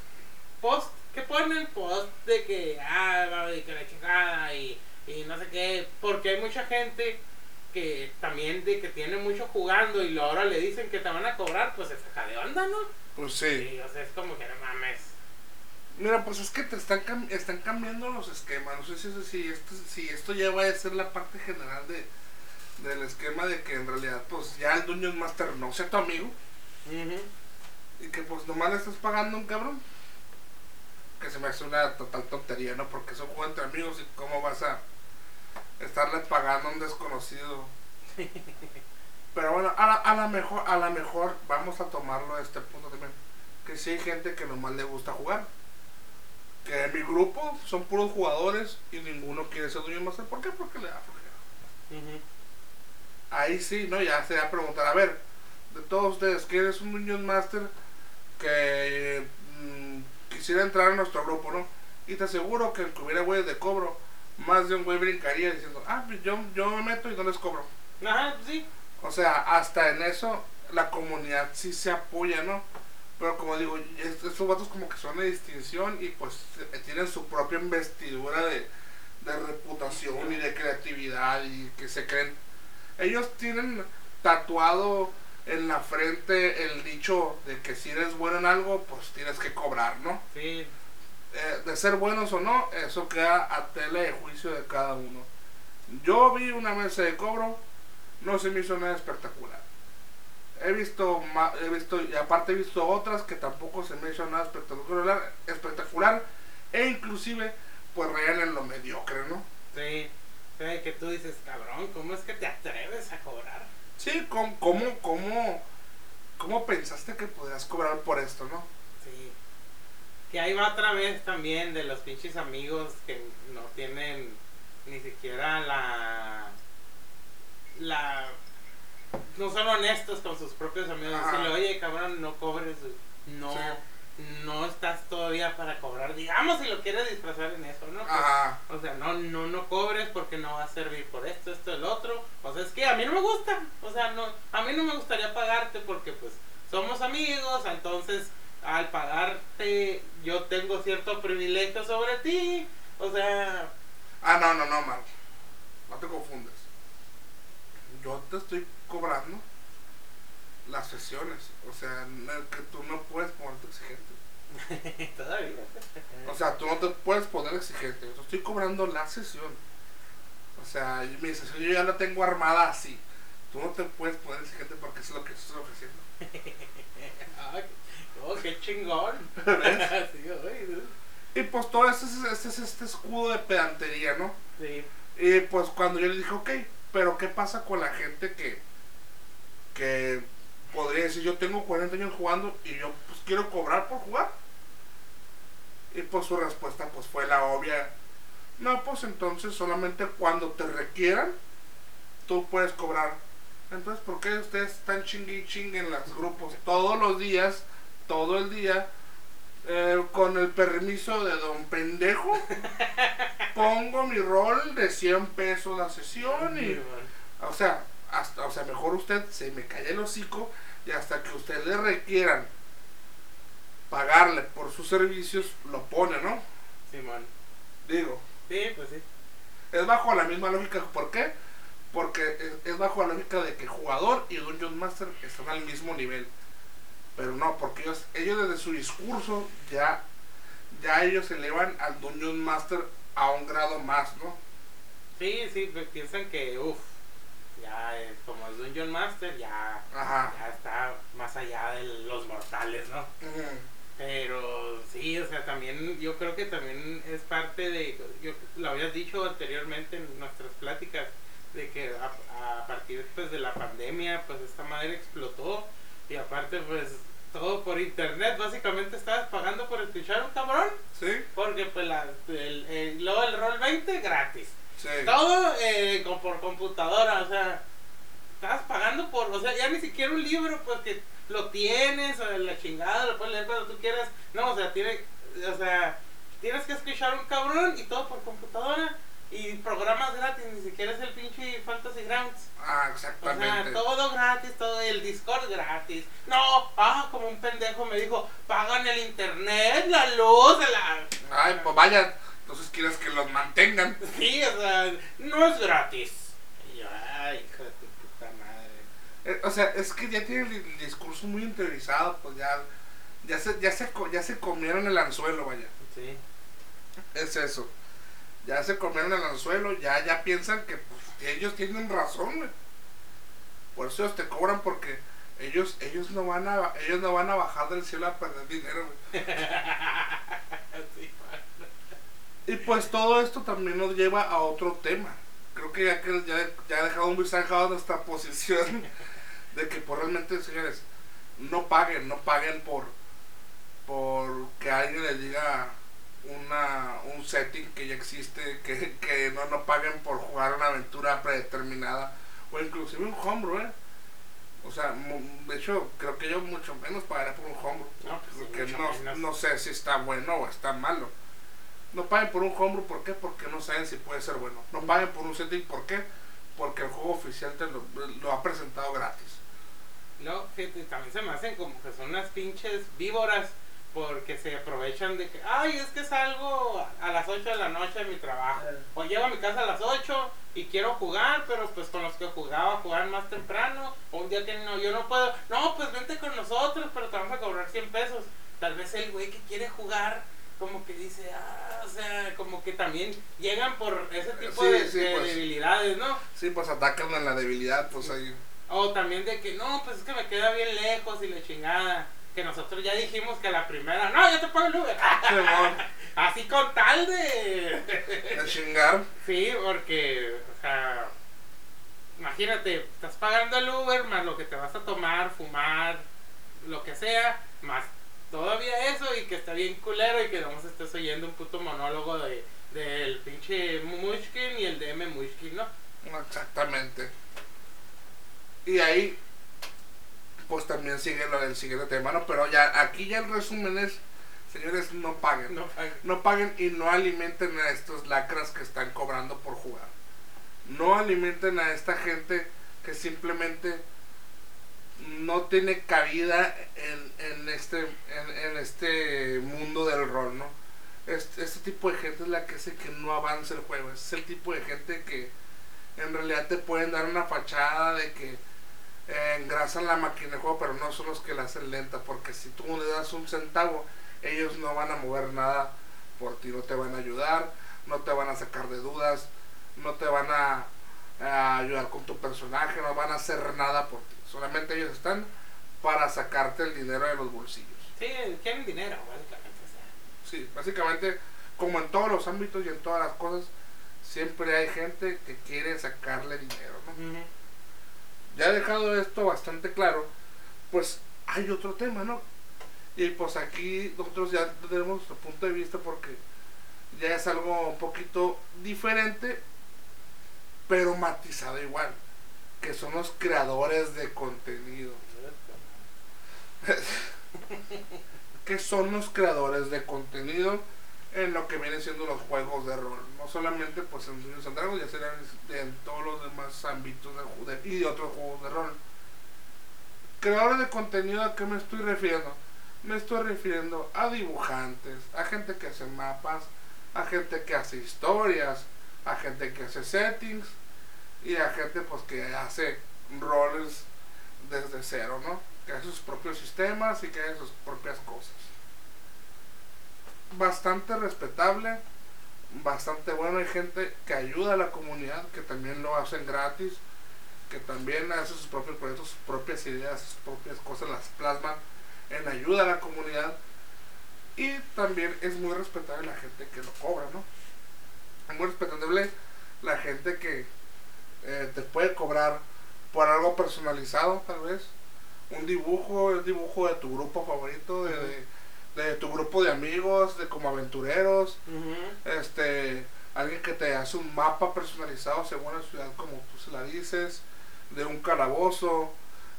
post, ¿qué ponen? Post de que, ah, va, y que la chingada y, y no sé qué, porque hay mucha gente que también de que tiene mucho jugando y ahora le dicen que te van a cobrar, pues se saca de onda, ¿no? Pues sí. Sí, o sea, es como que no mames. Mira, pues es que te están, cam- están cambiando los esquemas. No sé si, si, esto, si esto ya va a ser la parte general de, del esquema de que en realidad pues ya el Dungeon Master no sea tu amigo y que pues nomás le estás pagando a un cabrón. Que se me hace una total tontería, ¿no? Porque es un juego entre amigos y cómo vas a estarle pagando a un desconocido. Pero bueno, a la, a la mejor, a la mejor vamos a tomarlo a este punto también. Que si hay gente que nomás le gusta jugar. Que en mi grupo son puros jugadores y ninguno quiere ser dueño master. ¿Por qué? Porque le da flojera. Ujú. Ahí sí, ¿no? Ya se va a preguntar, a ver, de todos ustedes, ¿quién es un Dungeon Master que mm, quisiera entrar a nuestro grupo, ¿no? Y te aseguro que el que hubiera güeyes de cobro, más de un güey brincaría diciendo, ah, pues yo, yo me meto y no les cobro. Ajá, sí. O sea, hasta en eso la comunidad sí se apoya, ¿no? Pero como digo, est- estos vatos como que son de distinción y pues eh, tienen su propia investidura de, de reputación y de creatividad y que se creen. Ellos tienen tatuado en la frente el dicho de que si eres bueno en algo, pues tienes que cobrar, ¿no? Sí, Eh, de ser buenos o no, eso queda a tela de juicio de cada uno. Yo vi una mesa de cobro, no se me hizo nada espectacular. He visto, he visto y aparte he visto otras que tampoco se me hizo nada espectacular, espectacular e inclusive pues rayan en lo mediocre, ¿no? sí. Sí, que tú dices, cabrón, ¿cómo es que te atreves a cobrar? Sí, ¿cómo, cómo, cómo, cómo pensaste que podías cobrar por esto, no? Sí. Que ahí va otra vez también de los pinches amigos que no tienen ni siquiera. La. No son honestos con sus propios amigos. Ajá. Decirle, oye, cabrón, no cobres. No. Sí. No estás todavía para cobrar. Digamos si lo quieres disfrazar en eso, ¿no? Ajá. O sea, no, no, no cobres porque no va a servir por esto, esto, el otro. O sea, es que a mí no me gusta. O sea, no, a mí no me gustaría pagarte porque pues somos amigos, entonces al pagarte yo tengo cierto privilegio sobre ti. O sea, Ah, no, no, no, Marco. No te confundes. Yo te estoy cobrando las sesiones. O sea, que tú no puedes ponerte exigente. todavía. O sea, tú no te puedes poner exigente. Yo estoy cobrando la sesión. O sea, mi sesión yo ya la tengo armada así. Tú no te puedes poner exigente porque es lo que estoy ofreciendo. Oh, qué chingón. Y pues todo este es este, es este escudo de pedantería, ¿no? sí. Y pues cuando yo le dije, ok, pero ¿qué pasa con la gente que, que podría decir, yo tengo 40 años jugando y yo pues quiero cobrar por jugar? Y pues su respuesta pues fue la obvia, no, pues entonces solamente cuando te requieran, tú puedes cobrar. Entonces, ¿por qué ustedes están chingue y chingue en los grupos todos los días, todo el día? eh, con el permiso de don pendejo, pongo mi rol de 100 pesos la sesión y, o sea, hasta, o sea, mejor usted se me calla el hocico y hasta que usted le requieran pagarle por sus servicios, lo pone, ¿no? Simón. Digo, Sí, pues sí. es bajo la misma lógica, ¿por qué? Porque es, es bajo la lógica de que jugador y Dungeon Master están al mismo nivel. Pero no, porque ellos, ellos desde su discurso ya, ya ellos elevan al Dungeon Master a un grado más, ¿no? Sí, sí, pues piensan que, uff, ya es como es Dungeon Master, ya, Ajá. ya está más allá de los mortales, ¿no? Pero sí, o sea, también yo creo que también es parte de, yo lo habías dicho anteriormente en nuestras pláticas, de que a, a partir pues, de la pandemia, pues esta madre explotó y aparte pues todo por internet, básicamente estabas pagando por escuchar un cabrón, ¿Sí? porque pues la, el, el- luego el rol 20 gratis. Sí. Todo eh, con- por computadora, o sea, estabas pagando por, o sea, ya ni siquiera un libro, pues que lo tienes, o la chingada, lo puedes leer cuando tú quieras. No, o sea, tiene, o sea, tienes que escuchar un cabrón y todo por computadora. Y programas gratis, ni siquiera es el pinche Fantasy Grounds. Ah, O sea, exactamente. todo gratis, todo el Discord gratis. No, ah, como un pendejo me dijo, pagan el internet, la luz, la... Ay, pues vaya, entonces quieres que los mantengan. Sí, o sea, no es gratis. Y yo, ay, hijo de tu puta madre. Eh, o sea, es que ya tienen el, el discurso muy interiorizado, pues ya, ya se, ya se, ya se comieron el anzuelo, vaya. Sí. Es eso. Ya se comieron el anzuelo, ya, ya piensan que pues, ellos tienen razón, güey. Por eso ellos te cobran porque ellos, ellos no van a, ellos no van a bajar del cielo a perder dinero, güey. Y pues todo esto también nos lleva a otro tema. Creo que ya que ya, ya ha dejado muy zanjado nuestra posición de que pues realmente, señores, no paguen, no paguen por por que alguien les diga una un setting que ya existe, que, que no, no paguen por jugar una aventura predeterminada o inclusive un homebrew, ¿eh? O sea, de hecho, creo que yo mucho menos pagaré por un homebrew. No, pues porque no, no sé si está bueno o está malo. No paguen por un homebrew, ¿por qué? Porque no saben si puede ser bueno. No paguen por un setting, ¿por qué? porque el juego oficial te lo, lo ha presentado gratis. Luego, fíjate, también se me hacen como que son unas pinches víboras porque se aprovechan de que, ay, es que salgo a las 8 de la noche de mi trabajo. O llego a mi casa a las 8 y quiero jugar, pero pues con los que jugaba jugar más temprano. O un día que no, yo no puedo. No, pues vente con nosotros, pero te vamos a cobrar 100 pesos. Tal vez el güey que quiere jugar, como que dice, ah, o sea, como que también llegan por ese tipo Sí, de, sí, de pues. debilidades, ¿no? Sí, pues atacan a la debilidad, pues ahí. O también de que no, pues es que me queda bien lejos y la chingada. Que nosotros ya dijimos que la primera, no, yo te pago el Uber. Así con tal de. de chingar. sí, porque, o sea, imagínate, estás pagando el Uber más lo que te vas a tomar, fumar, lo que sea, más todavía eso y que está bien culero y que vamos estés oyendo un puto monólogo de del pinche Mushkin y el de M. Mushkin, ¿no? Exactamente. Y ahí, pues también sigue lo del siguiente tema, ¿no? Pero ya, aquí ya el resumen es, señores, no paguen. No pagues. No paguen y no alimenten a estos lacras que están cobrando por jugar. No alimenten a esta gente que simplemente no tiene cabida en, en este en, en este mundo del rol, ¿no? Este, tipo de gente es la que hace que no avance el juego. Es el tipo de gente que en realidad te pueden dar una fachada de que eh, engrasan la máquina de juego, pero no son los que la hacen lenta. Porque si tú le das un centavo, ellos no van a mover nada por ti, no te van a ayudar, no te van a sacar de dudas, no te van a ayudar con tu personaje, no van a hacer nada por ti. Solamente ellos están para sacarte el dinero de los bolsillos. Sí, quieren dinero, básicamente. o sea. Sí, básicamente, como en todos los ámbitos y en todas las cosas, siempre hay gente que quiere sacarle dinero, ¿no? Ya dejado esto bastante claro, pues hay otro tema, ¿no? Y pues aquí nosotros ya tenemos nuestro punto de vista porque ya es algo un poquito diferente, pero matizado igual, que son los creadores de contenido. que son los creadores de contenido en lo que vienen siendo los juegos de rol. No solamente pues en Dungeons and Dragons, ya serán en todos los demás ámbitos de, de- y de otros juegos de rol. Creadores de contenido, ¿a qué me estoy refiriendo? Me estoy refiriendo a dibujantes, a gente que hace mapas, a gente que hace historias, a gente que hace settings y a gente pues que hace roles desde cero, ¿no? Que hace sus propios sistemas y que hace sus propias cosas. Bastante respetable, bastante bueno. Hay gente que ayuda a la comunidad, que también lo hacen gratis, que también hace sus propios proyectos, sus propias ideas, sus propias cosas, las plasman en ayuda a la comunidad. Y también es muy respetable la gente que lo cobra, ¿no? Es muy respetable la gente que eh, te puede cobrar por algo personalizado, tal vez. Un dibujo, el dibujo de tu grupo favorito, de, de- de tu grupo de amigos, de como aventureros. Este, alguien que te hace un mapa personalizado según la ciudad como tú se la dices, de un calabozo,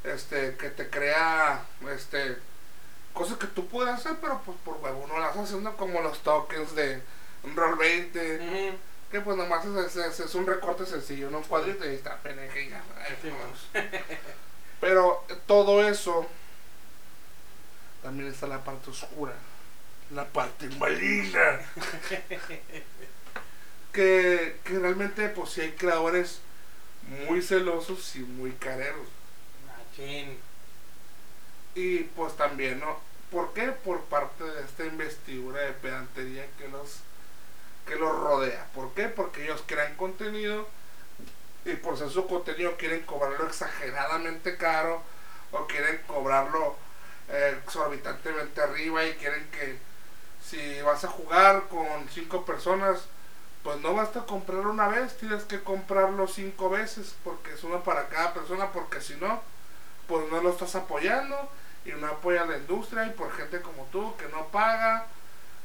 este, que te crea, este, cosas que tú puedes hacer, pero pues por huevo no las haciendo como los tokens de Roll 20, Ujú. Que pues nomás es, es- es un recorte sencillo, ¿no? un cuadrito y está PNG y ya. Sí. Pero eh, todo eso también está la parte oscura, la parte maligna. que, que realmente pues sí hay creadores muy celosos y muy careros. Machín. Y pues también, ¿no? ¿Por qué? Por parte de esta investidura de pedantería que los, que los rodea. ¿Por qué? Porque ellos crean contenido y por ser su contenido quieren cobrarlo exageradamente caro o quieren cobrarlo eh, exorbitantemente arriba y quieren que si vas a jugar con cinco personas, pues no basta comprar una vez, tienes que comprarlo cinco veces porque es uno para cada persona, porque si no, pues no lo estás apoyando y no apoya la industria y por gente como tú que no paga,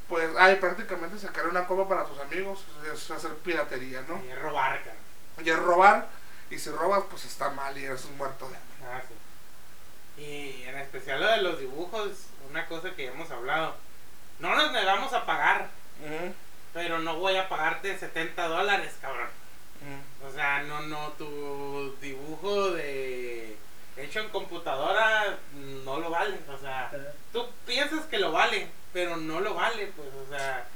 pues hay prácticamente sacar una copa para tus amigos, es hacer piratería, ¿no? Y robar, cara. Y es robar, y si robas pues está mal y eres un muerto de hambre. Ah, sí. Y en especial lo de los dibujos, una cosa que ya hemos hablado. No nos negamos a pagar, pero no voy a pagarte 70 dólares, cabrón. O sea, no, no, tu dibujo de hecho en computadora no lo vale. O sea, tú piensas que lo vale, pero no lo vale, pues, o sea,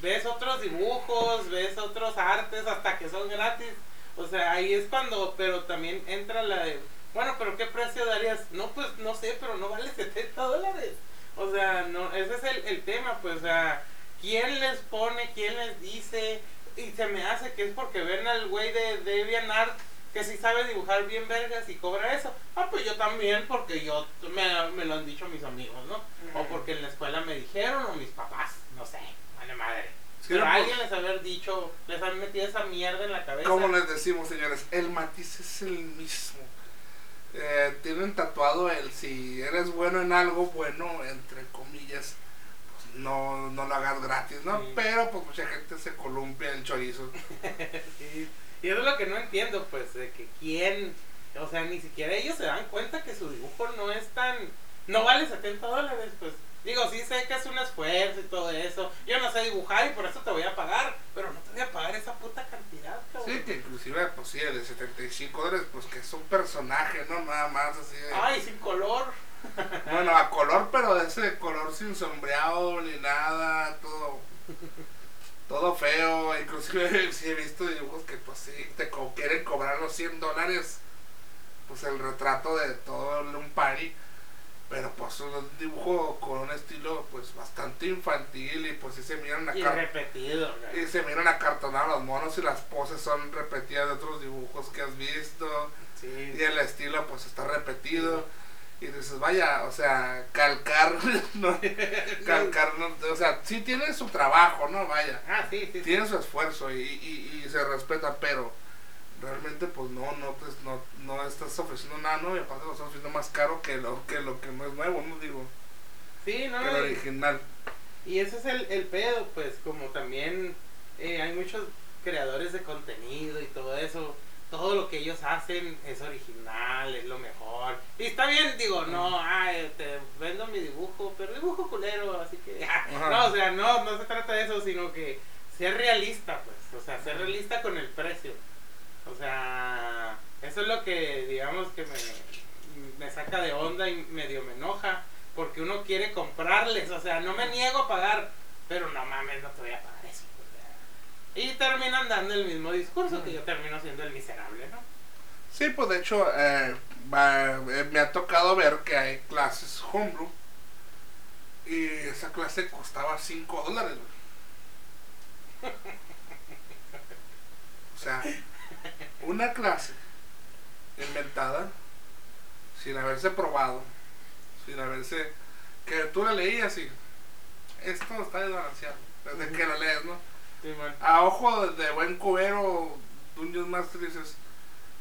ves otros dibujos, ves otros artes hasta que son gratis. O sea, ahí es cuando, pero también entra la de, bueno, pero ¿qué precio darías? No, pues no sé, pero no vale 70 dólares. O sea, no, ese es el, el tema, pues, o sea, ¿quién les pone, quién les dice? Y se me hace que es porque ven al güey de DeviantArt que si sabe dibujar bien vergas y cobra eso. Ah, pues yo también, porque yo me, me lo han dicho mis amigos, ¿no? O porque en la escuela me dijeron, o mis papás, no sé, vale madre. Pero alguien les haber dicho, les han metido esa mierda en la cabeza. Como les decimos, señores, el matiz es el mismo. Eh, tienen tatuado el si eres bueno en algo, bueno, entre comillas, pues no, no lo hagas gratis, ¿no? Pero pues mucha gente se columpia el chorizo. Y eso es lo que no entiendo, pues, de que quién, o sea, ni siquiera ellos se dan cuenta que su dibujo no es tan, no vale 70 dólares, pues. Digo, sí sé que es un esfuerzo y todo eso. Yo no sé dibujar y por eso te voy a pagar, pero no te voy a pagar esa puta cantidad, cabrón. Sí, que inclusive, pues sí, de 75 dólares, pues que es un personaje, ¿no? Nada más así. De... Ay, sin color. bueno, a color, pero de ese color sin sombreado ni nada, todo todo feo, inclusive sí he visto dibujos que pues sí te quieren cobrar los 100 dólares, pues el retrato de todo un party, pero pues un dibujo con un estilo pues bastante infantil y pues sí se miran a y repetido, y se miran acartonados los monos y las poses son repetidas de otros dibujos que has visto y el estilo pues está repetido. Y dices, vaya, o sea, calcar, ¿no? calcar, no, o sea, sí tiene su trabajo, ¿no? Vaya. Ah, sí, sí. Tiene su esfuerzo y, y, y, se respeta, pero realmente pues no, no, pues, no, no estás ofreciendo nada, ¿no? Y aparte lo estás ofreciendo más caro que lo que, lo que no es nuevo, ¿no? Digo. Sí, ¿no? Que el original. Y ese es el, el pedo, pues, como también eh, hay muchos creadores de contenido y todo eso todo lo que ellos hacen es original, es lo mejor. Y está bien, digo, no, ay, te vendo mi dibujo, pero dibujo culero, así que... no, o sea, no, no se trata de eso, sino que ser realista, pues, o sea, ser realista con el precio. O sea, eso es lo que, digamos, que me, me saca de onda y medio me enoja, porque uno quiere comprarles, o sea, no me niego a pagar, pero no mames, no te voy a pagar y terminan dando el mismo discurso que yo termino siendo el miserable, ¿no? Sí, pues de hecho, eh, eh, me ha tocado ver que hay clases homebrew y esa clase costaba 5 dólares. O sea, una clase inventada sin haberse probado, sin haberse... que tú la leías y esto está desbalanceado, desde que la lees, ¿no? A ojo de buen cubero, Dungeons Master dices,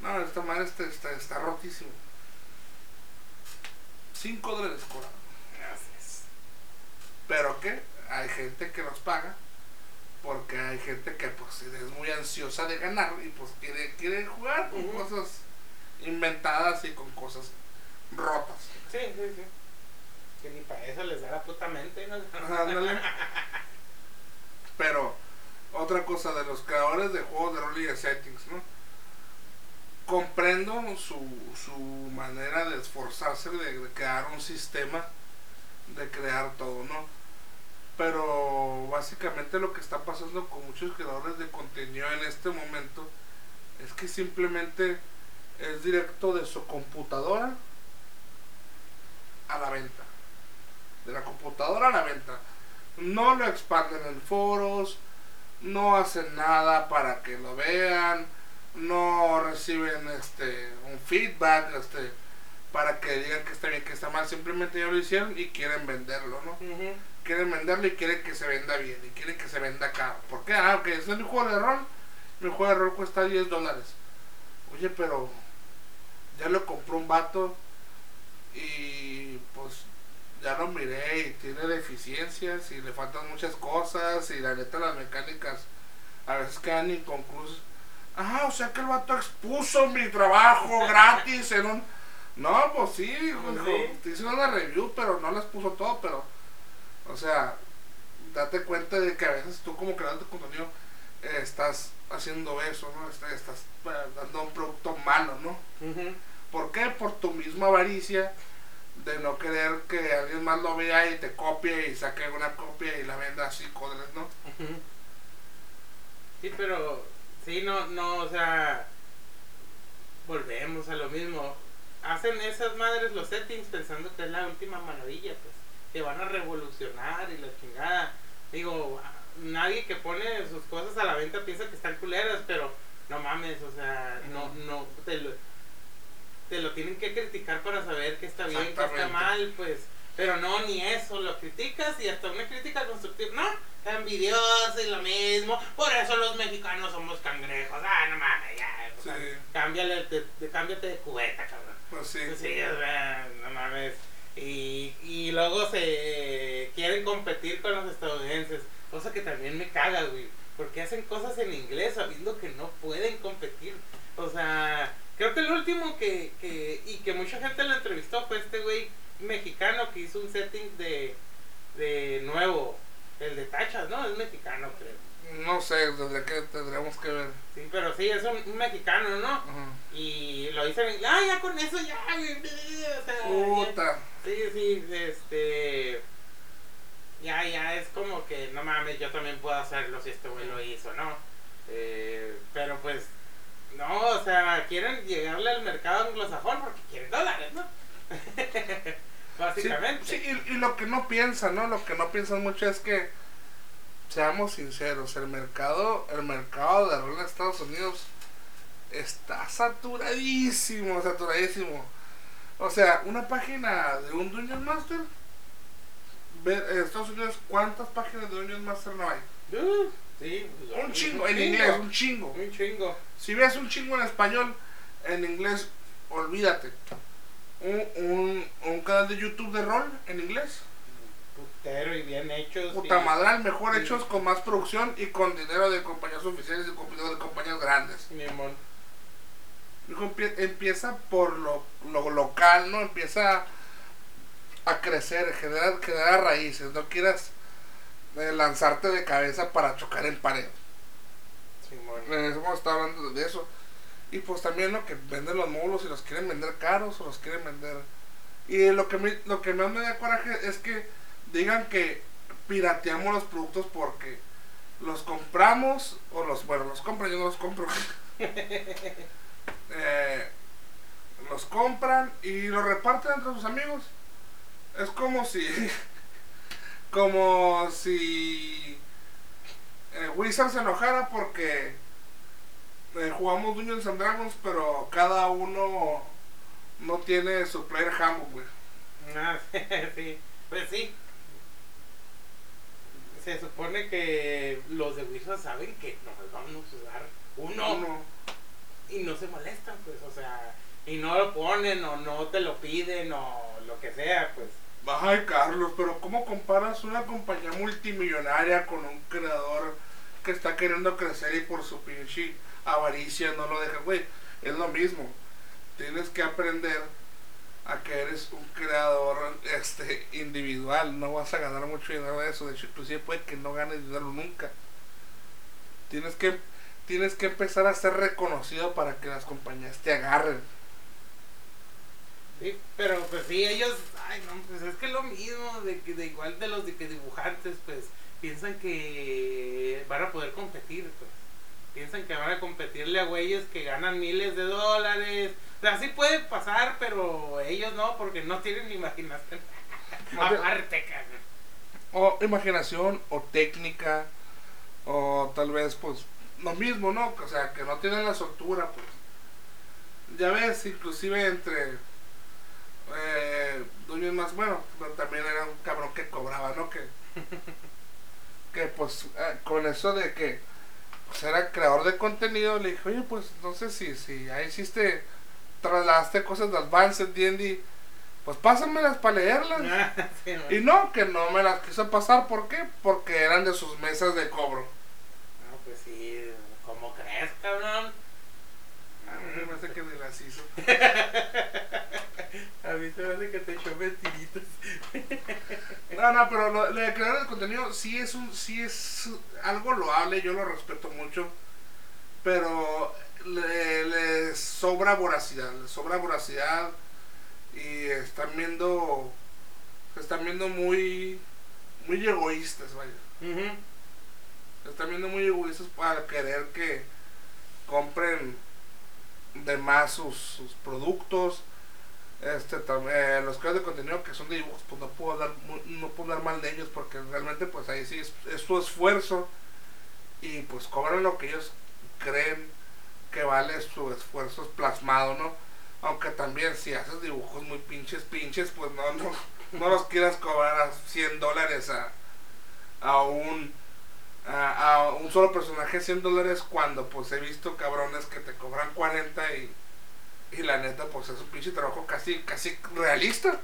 no, esta madre está, está, está rotísimo. 5 dólares cobrado. Gracias. Pero que hay gente que los paga porque hay gente que pues es muy ansiosa de ganar y pues quiere, quiere jugar con cosas inventadas y con cosas rotas. Sí, sí, sí. Que ni para eso les da la puta mente, ¿no? Pero otra cosa de los creadores de juegos de rol y de settings, ¿no? Comprendo su, su manera de esforzarse de, crear un sistema, de crear todo, ¿no? Pero básicamente lo que está pasando con muchos creadores de contenido en este momento es que simplemente es directo de su computadora a la venta. De la computadora a la venta. No lo expanden en foros, no hacen nada para que lo vean, no reciben este un feedback este para que digan que está bien, que está mal, simplemente ya lo hicieron y quieren venderlo, ¿no? Quieren venderlo y quieren que se venda bien y quieren que se venda caro. ¿Por qué? Ah, ok, es mi juego de rol, mi juego de rol cuesta 10 dólares. Oye, pero ya lo compró un vato y pues ya lo miré y tiene deficiencias y le faltan muchas cosas y la neta las mecánicas a veces quedan inconclusas. Ah, o sea que el vato expuso mi trabajo gratis en un... No, pues sí, hijo, te hizo una review, pero no las puso todo, pero... O sea, date cuenta de que a veces tú como creador de contenido eh, estás haciendo eso, ¿no? Estás, estás eh, dando un producto malo, ¿no? Ujú. ¿Por qué? Por tu misma avaricia de no querer que alguien más lo vea y te copie y saque una copia y la venda así, codres, ¿no? Ujú. Sí, pero sí, no, no, o sea, volvemos a lo mismo. Hacen esas madres los settings pensando que es la última maravilla, pues, que van a revolucionar y la chingada. Digo, nadie que pone sus cosas a la venta piensa que están culeras, pero no mames, o sea, no, no, te lo, te lo tienen que criticar para saber que está bien, que está mal, pues. Pero no, ni eso, lo criticas y hasta una crítica constructiva. No, está envidioso y lo mismo. Por eso los mexicanos somos cangrejos. Ah, no mames, ya. sea, Sí. cámbiale de- cámbiate de cubeta, cabrón. Pues sí. Sí, sea, no mames. Y, y luego se quieren competir con los estadounidenses. Cosa que también me caga, güey. Porque hacen cosas en inglés sabiendo que no pueden competir. O sea, creo que el último que, que y que mucha gente lo entrevistó fue este güey mexicano que hizo un setting de, de nuevo. El de Tachas, ¿no? Es mexicano, creo. No sé, desde que tendríamos que ver. Sí, pero sí, es un, un mexicano, ¿no? Y lo hizo en inglés. Ah, ya con eso, ya. O sea, ya- Puta. Sí, sí, este. Ya, ya es como que no mames, yo también puedo hacerlo si este güey lo hizo, ¿no? Eh, pero pues, no, o sea, quieren llegarle al mercado anglosajón porque quieren dólares, ¿no? Básicamente. sí, y, y lo que no piensan, ¿no? Lo que no piensan mucho es que, seamos sinceros, el mercado, el mercado de rol en Estados Unidos está saturadísimo, saturadísimo. O sea, una página de un Dungeon Master, en Estados Unidos, ¿cuántas páginas de Dungeon Master no hay? Uh, sí, Un chingo, en inglés, un chingo. Un chingo. Si ves un chingo en español, en inglés, olvídate. Un, un, un canal de YouTube de rol en inglés. Putero y bien hechos. Puta y- madral, mejor hechos con más producción y con dinero de compañías oficiales y de compañías grandes. Mi amor. Empieza por lo, lo local, ¿no? Empieza a crecer, generar, generar raíces. No quieras eh, lanzarte de cabeza para chocar en pared. Hemos estado hablando de eso. Y pues también lo que venden los módulos y los quieren vender caros o los quieren vender. Y lo que, me, lo que más me da coraje es que digan que pirateamos los productos porque los compramos o los, bueno, los compran, yo no los compro. Eh, los compran y los reparten entre sus amigos. Es como si, como si eh, Wizard se enojara porque eh, jugamos Dungeons and Dragons, pero cada uno no tiene su player handbook, güey. Ah, sí, pues sí. Se supone que los de Wizard saben que nos vamos a usar uno, Uno. y no se molestan, pues, o sea, y no lo ponen o no te lo piden o lo que sea, pues. Ay, Carlos, pero ¿cómo comparas una compañía multimillonaria con un creador que está queriendo crecer y por su pinche avaricia no lo deja? Güey, es lo mismo. Tienes que aprender a que eres un creador este individual. No vas a ganar mucho dinero de eso. De hecho, inclusive puede que no ganes dinero nunca. Tienes que, tienes que empezar a ser reconocido para que las compañías te agarren. Sí, pero pues sí, ellos, ay no, pues es que es lo mismo, de, que de igual de los de que dibujantes, pues piensan que van a poder competir, pues. Piensan que van a competirle a güeyes que ganan miles de dólares. O sea, sí puede pasar, pero ellos no, porque no tienen imaginación. Aparte, cabrón. o imaginación o técnica o tal vez pues lo mismo no o sea que no tienen la soltura pues ya ves inclusive entre eh, dueños más bueno pero también era un cabrón que cobraba no que que pues eh, con eso de que pues, era creador de contenido le dije oye pues no sé si si ya hiciste trasladaste cosas de Advanced D&D pues pásamelas para leerlas Ah, sí, y no, que no me las quiso pasar, ¿por qué? Porque eran de sus mesas de cobro. No, pues sí, ¿cómo crees, cabrón? A mí me parece que ni las hizo. A mí se me hace que te echó mentiritas. No, no, pero lo, lo de crear el contenido sí es un, sí es algo loable, yo lo respeto mucho, pero le, le sobra voracidad, le sobra voracidad y están viendo, se están viendo muy, muy egoístas, vaya. Se están viendo muy egoístas para querer que compren de más sus, sus productos. Este, eh, los creadores de contenido que son de dibujos, pues no puedo mu- no puedo dar mal de ellos porque realmente pues ahí sí es, es su esfuerzo y pues cobran lo que ellos creen que vale su esfuerzo plasmado, ¿no? Aunque también si haces dibujos muy pinches pinches, pues no, no, no los quieras cobrar a 100 dólares a, a un a, a un solo personaje 100 dólares cuando pues he visto cabrones que te cobran 40 y, y la neta pues es un pinche trabajo casi casi realista.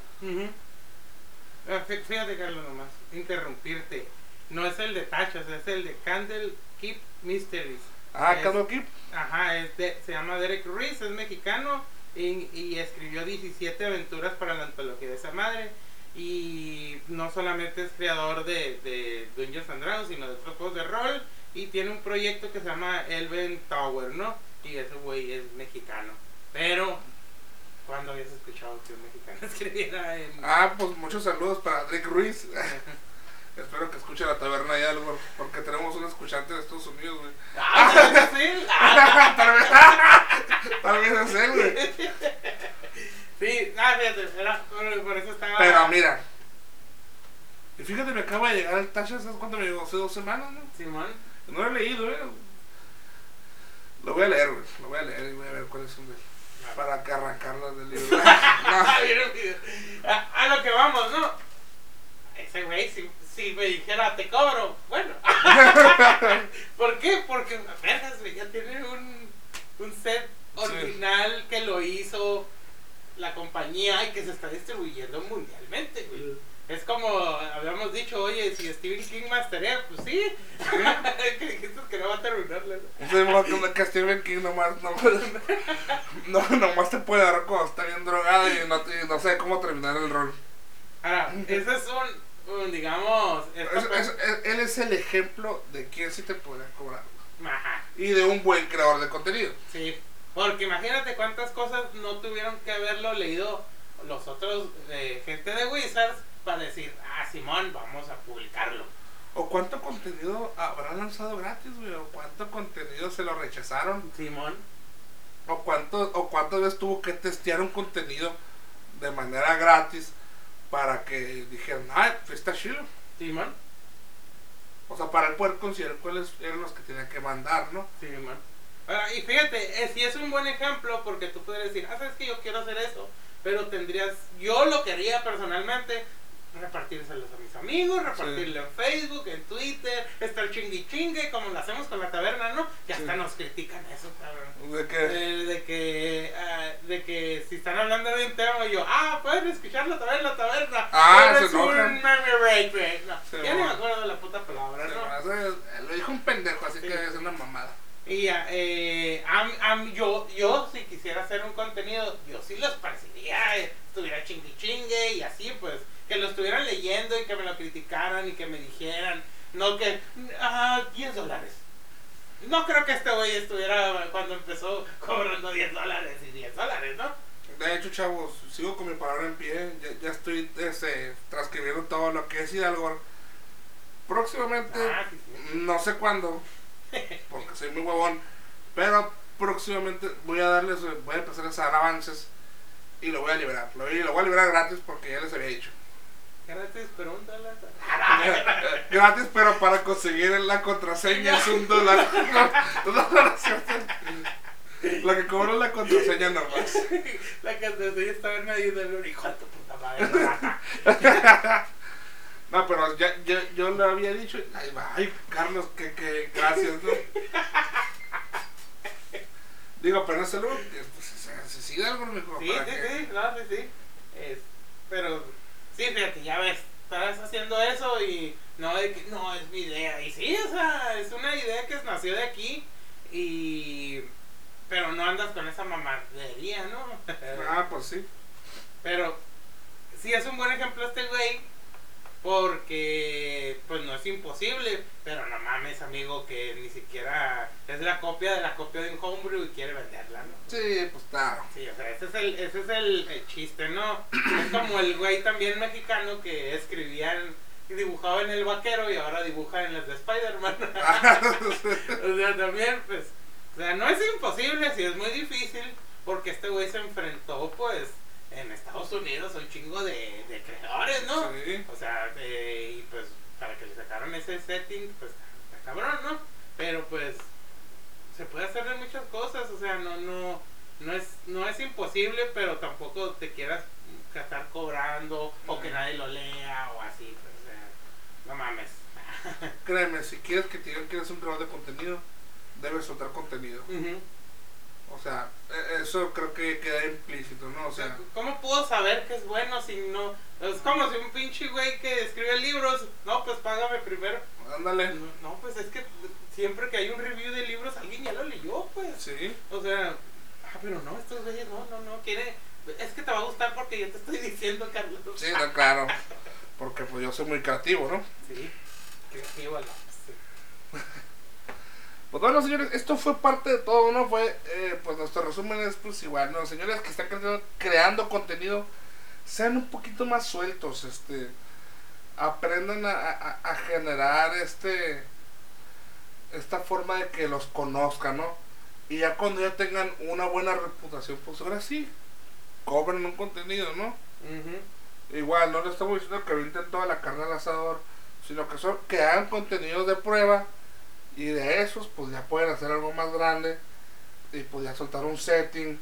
Ah, fí- Fíjate, Carlos, nomás, interrumpirte. No es el de Tachas, es el de Candle Keep Mysteries. Ah, Es- Candle Keep. Ajá, es de- se llama Derek Ruiz, es mexicano y, y escribió 17 aventuras para la antología de esa madre. Y no solamente es creador de, de Dungeons and Dragons, sino de otros juegos de rol. Y tiene un proyecto que se llama Elven Tower, ¿no? Y ese güey es mexicano. Pero, ¿cuándo habías escuchado que un mexicano escribiera en.? Ah, pues muchos saludos para Drake Ruiz. Espero que escuche la taberna ya, algo, porque tenemos un escuchante de Estados Unidos, güey. ¡Ah, ¿sabes qué es él? Ah, tal, vez, tal vez es él, güey. Sí, ah, fíjate, era, por, eso estaba. Pero mira. Y fíjate, me acaba de llegar el Tasha, ¿sabes cuánto me llegó? Hace dos semanas, ¿no? Simón. No lo he leído, eh. Lo voy a leer, güey. Lo voy a leer y voy a ver cuáles son de. Para que arrancarlas del libro. No. Ah, que- a, a lo que vamos, ¿no? Ese güey, si, si me dijera te cobro, bueno. ¿Por qué? Porque, vergas, güey, ya tiene un, un set original que lo hizo la compañía y que se está distribuyendo mundialmente, güey. Es como habíamos dicho, oye, si Stephen King masterea, pues sí. que dijiste que no va a terminarla. modo que Stephen King nomás, no, no, nomás te puede dar cuando está bien drogado y no, y no sé cómo terminar el rol. Ahora, ese es un, un, digamos, Es- él es el ejemplo de quién sí te puede cobrar. Ajá. Y de un buen creador de contenido. Sí, porque imagínate cuántas cosas no tuvieron que haberlo leído los otros, eh, gente de Wizards, para decir, ah, Simón, vamos a publicarlo. O cuánto contenido habrá lanzado gratis, güey. O cuánto contenido se lo rechazaron. Simón. O cuánto, o cuántas veces tuvo que testear un contenido de manera gratis para que dijeran, ah, pues está chido. Simón. O sea, para él poder considerar cuáles eran los que tenía que mandar, ¿no? Simón. Ahora, y fíjate, eh, si es un buen ejemplo, porque tú puedes decir, ah, sabes que yo quiero hacer eso, pero tendrías, yo lo quería personalmente, repartírselos a mis amigos, repartirlo en Facebook, en Twitter, estar chingui chingue, como lo hacemos con la taberna, ¿no? Y hasta Sí. nos critican eso, cabrón. De que, Eh, de que ah, de que si están hablando de un tema yo ah pueden escuchar la taberna la taberna Ah, se es un rape güey. no, ya ni me acuerdo de la puta palabra se no hace- lo dijo un pendejo, así Sí. que es una mamada. y ya, eh, am- am- yo yo si quisiera hacer un contenido yo sí lo esparciría eh, estuviera chingui chingue y así pues que lo estuvieran leyendo y que me lo criticaran y que me dijeran no que ah 10 dólares no creo que este güey estuviera cuando empezó cobrando 10 dólares y 10 dólares, ¿no? De hecho, chavos, sigo con mi palabra en pie. Ya, ya estoy este, transcribiendo todo lo que es Hidalgo. Próximamente, Ah, sí, sí. no sé cuándo, porque soy muy huevón, pero próximamente voy a darles, voy a empezar a dar avances y lo voy a liberar. Lo, lo voy a liberar gratis porque ya les había dicho. Gratis, pero un dólar. gratis, pero para conseguir la contraseña es un dólar. No, no, no, no. Lo que cobro la contraseña nomás. La contraseña estaba en medio del hijo de tu puta madre. No, pero ya, ya- yo lo había dicho. Ay, ay, Carlos, que, que gracias, ¿no? Digo, pero es algo que pues, se necesita algo mejor. Sí, sí, sí, no, sí, sí. Es, pero, sí, fíjate, ya ves, estás haciendo eso y no de que no es mi idea. Y sí, o sea, es una idea que nació de aquí y. Pero no andas con esa mamadería, ¿no? Ah, pues sí. Pero sí es un buen ejemplo este güey porque pues no es imposible, pero no mames amigo que ni siquiera es la copia de la copia de un homebrew y quiere venderla, ¿no? Sí, pues claro. Sí, o sea, ese es el, ese es el, el chiste, ¿no? Es como el güey también mexicano que escribía y dibujaba en el vaquero y ahora dibuja en las de Spider-Man. o sea, también, pues, o sea, no es imposible, sí es muy difícil, porque este güey se enfrentó, pues, en Estados Unidos un chingo de, de creadores, ¿no? Sí. O sea, eh, y pues, para que le sacaran ese setting, pues, está cabrón, ¿no? Pero, pues, se puede hacer de muchas cosas, o sea, no, no, no es, no es imposible, pero tampoco te quieras estar cobrando o que nadie lo lea o así, pues, o sea, no mames. Créeme, si quieres que te digan que eres un creador de contenido, debes soltar contenido. O sea, e- eso creo que queda implícito, ¿no? O sea, sea, ¿cómo puedo saber que es bueno si no? Es como si un pinche güey que escribe libros, no, pues págame primero. ándale. No, no, pues es que siempre que hay un review de libros, alguien ya lo leyó, pues. Sí. O sea, ah, pero no, estos güeyes no, no, no, quiere. Es que te va a gustar porque yo te estoy diciendo, Carlos. Sí, no, claro. Porque pues yo soy muy creativo, ¿no? Sí, creativo, no. Pues bueno, señores, esto fue parte de todo, ¿no? Fue, eh, pues nuestro resumen es pues igual, ¿no? Señores que están creando, creando contenido, sean un poquito más sueltos, este, aprendan a, a- a generar este, esta forma de que los conozcan, ¿no? Y ya cuando ya tengan una buena reputación, pues ahora sí, cobren un contenido, ¿no? Ujú. Igual, no le estamos diciendo que avienten toda la carne al asador, sino que son que hagan contenidos de prueba y de esos pues ya pueden hacer algo más grande y pues ya soltar un setting,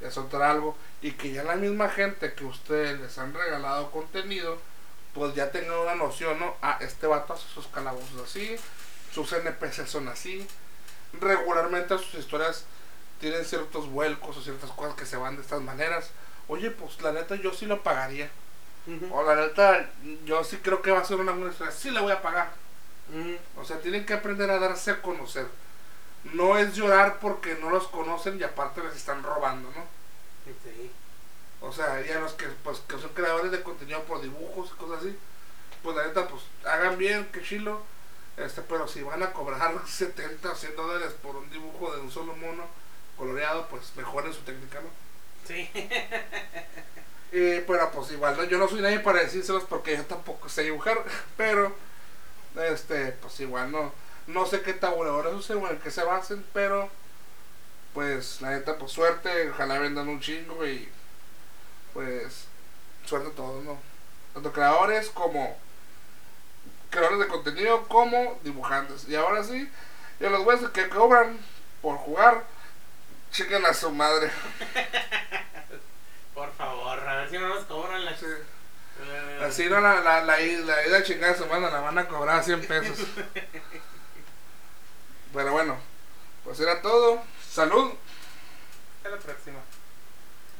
ya soltar algo y que ya la misma gente que ustedes les han regalado contenido pues ya tengan una noción, ¿no? Ah, este vato hace sus calabozos así, sus NPCs son así, regularmente sus historias tienen ciertos vuelcos o ciertas cosas que se van de estas maneras. Oye, pues la neta yo sí lo pagaría. O la neta, yo sí creo que va a ser una buena historia. Sí la voy a pagar. Ujú. O sea, tienen que aprender a darse a conocer. No es llorar porque no los conocen y aparte les están robando, ¿no? Sí. O sea, ya los que, pues, que son creadores de contenido por dibujos y cosas así, pues la neta, pues hagan bien, que chilo. Este, pero si van a cobrar 70 o 100 dólares por un dibujo de un solo mono coloreado, pues mejoren su técnica, ¿no? Sí. Eh, pero pues igual, ¿no? yo no soy nadie para decírselos porque yo tampoco sé dibujar, pero este, pues igual no, no sé qué tabuladores usen o en qué se basen, pero pues la neta, pues suerte, ojalá vendan un chingo y pues suerte a todos, ¿no? Tanto creadores como creadores de contenido como dibujantes. Y ahora sí, y a los güeyes que cobran por jugar, chiquen a su madre. Por favor, a ver si no nos cobran la Sí. Así no, la, la, la, la ida chingada de semana la van a cobrar 100 pesos. Pero bueno, pues era todo. Salud. Hasta la próxima.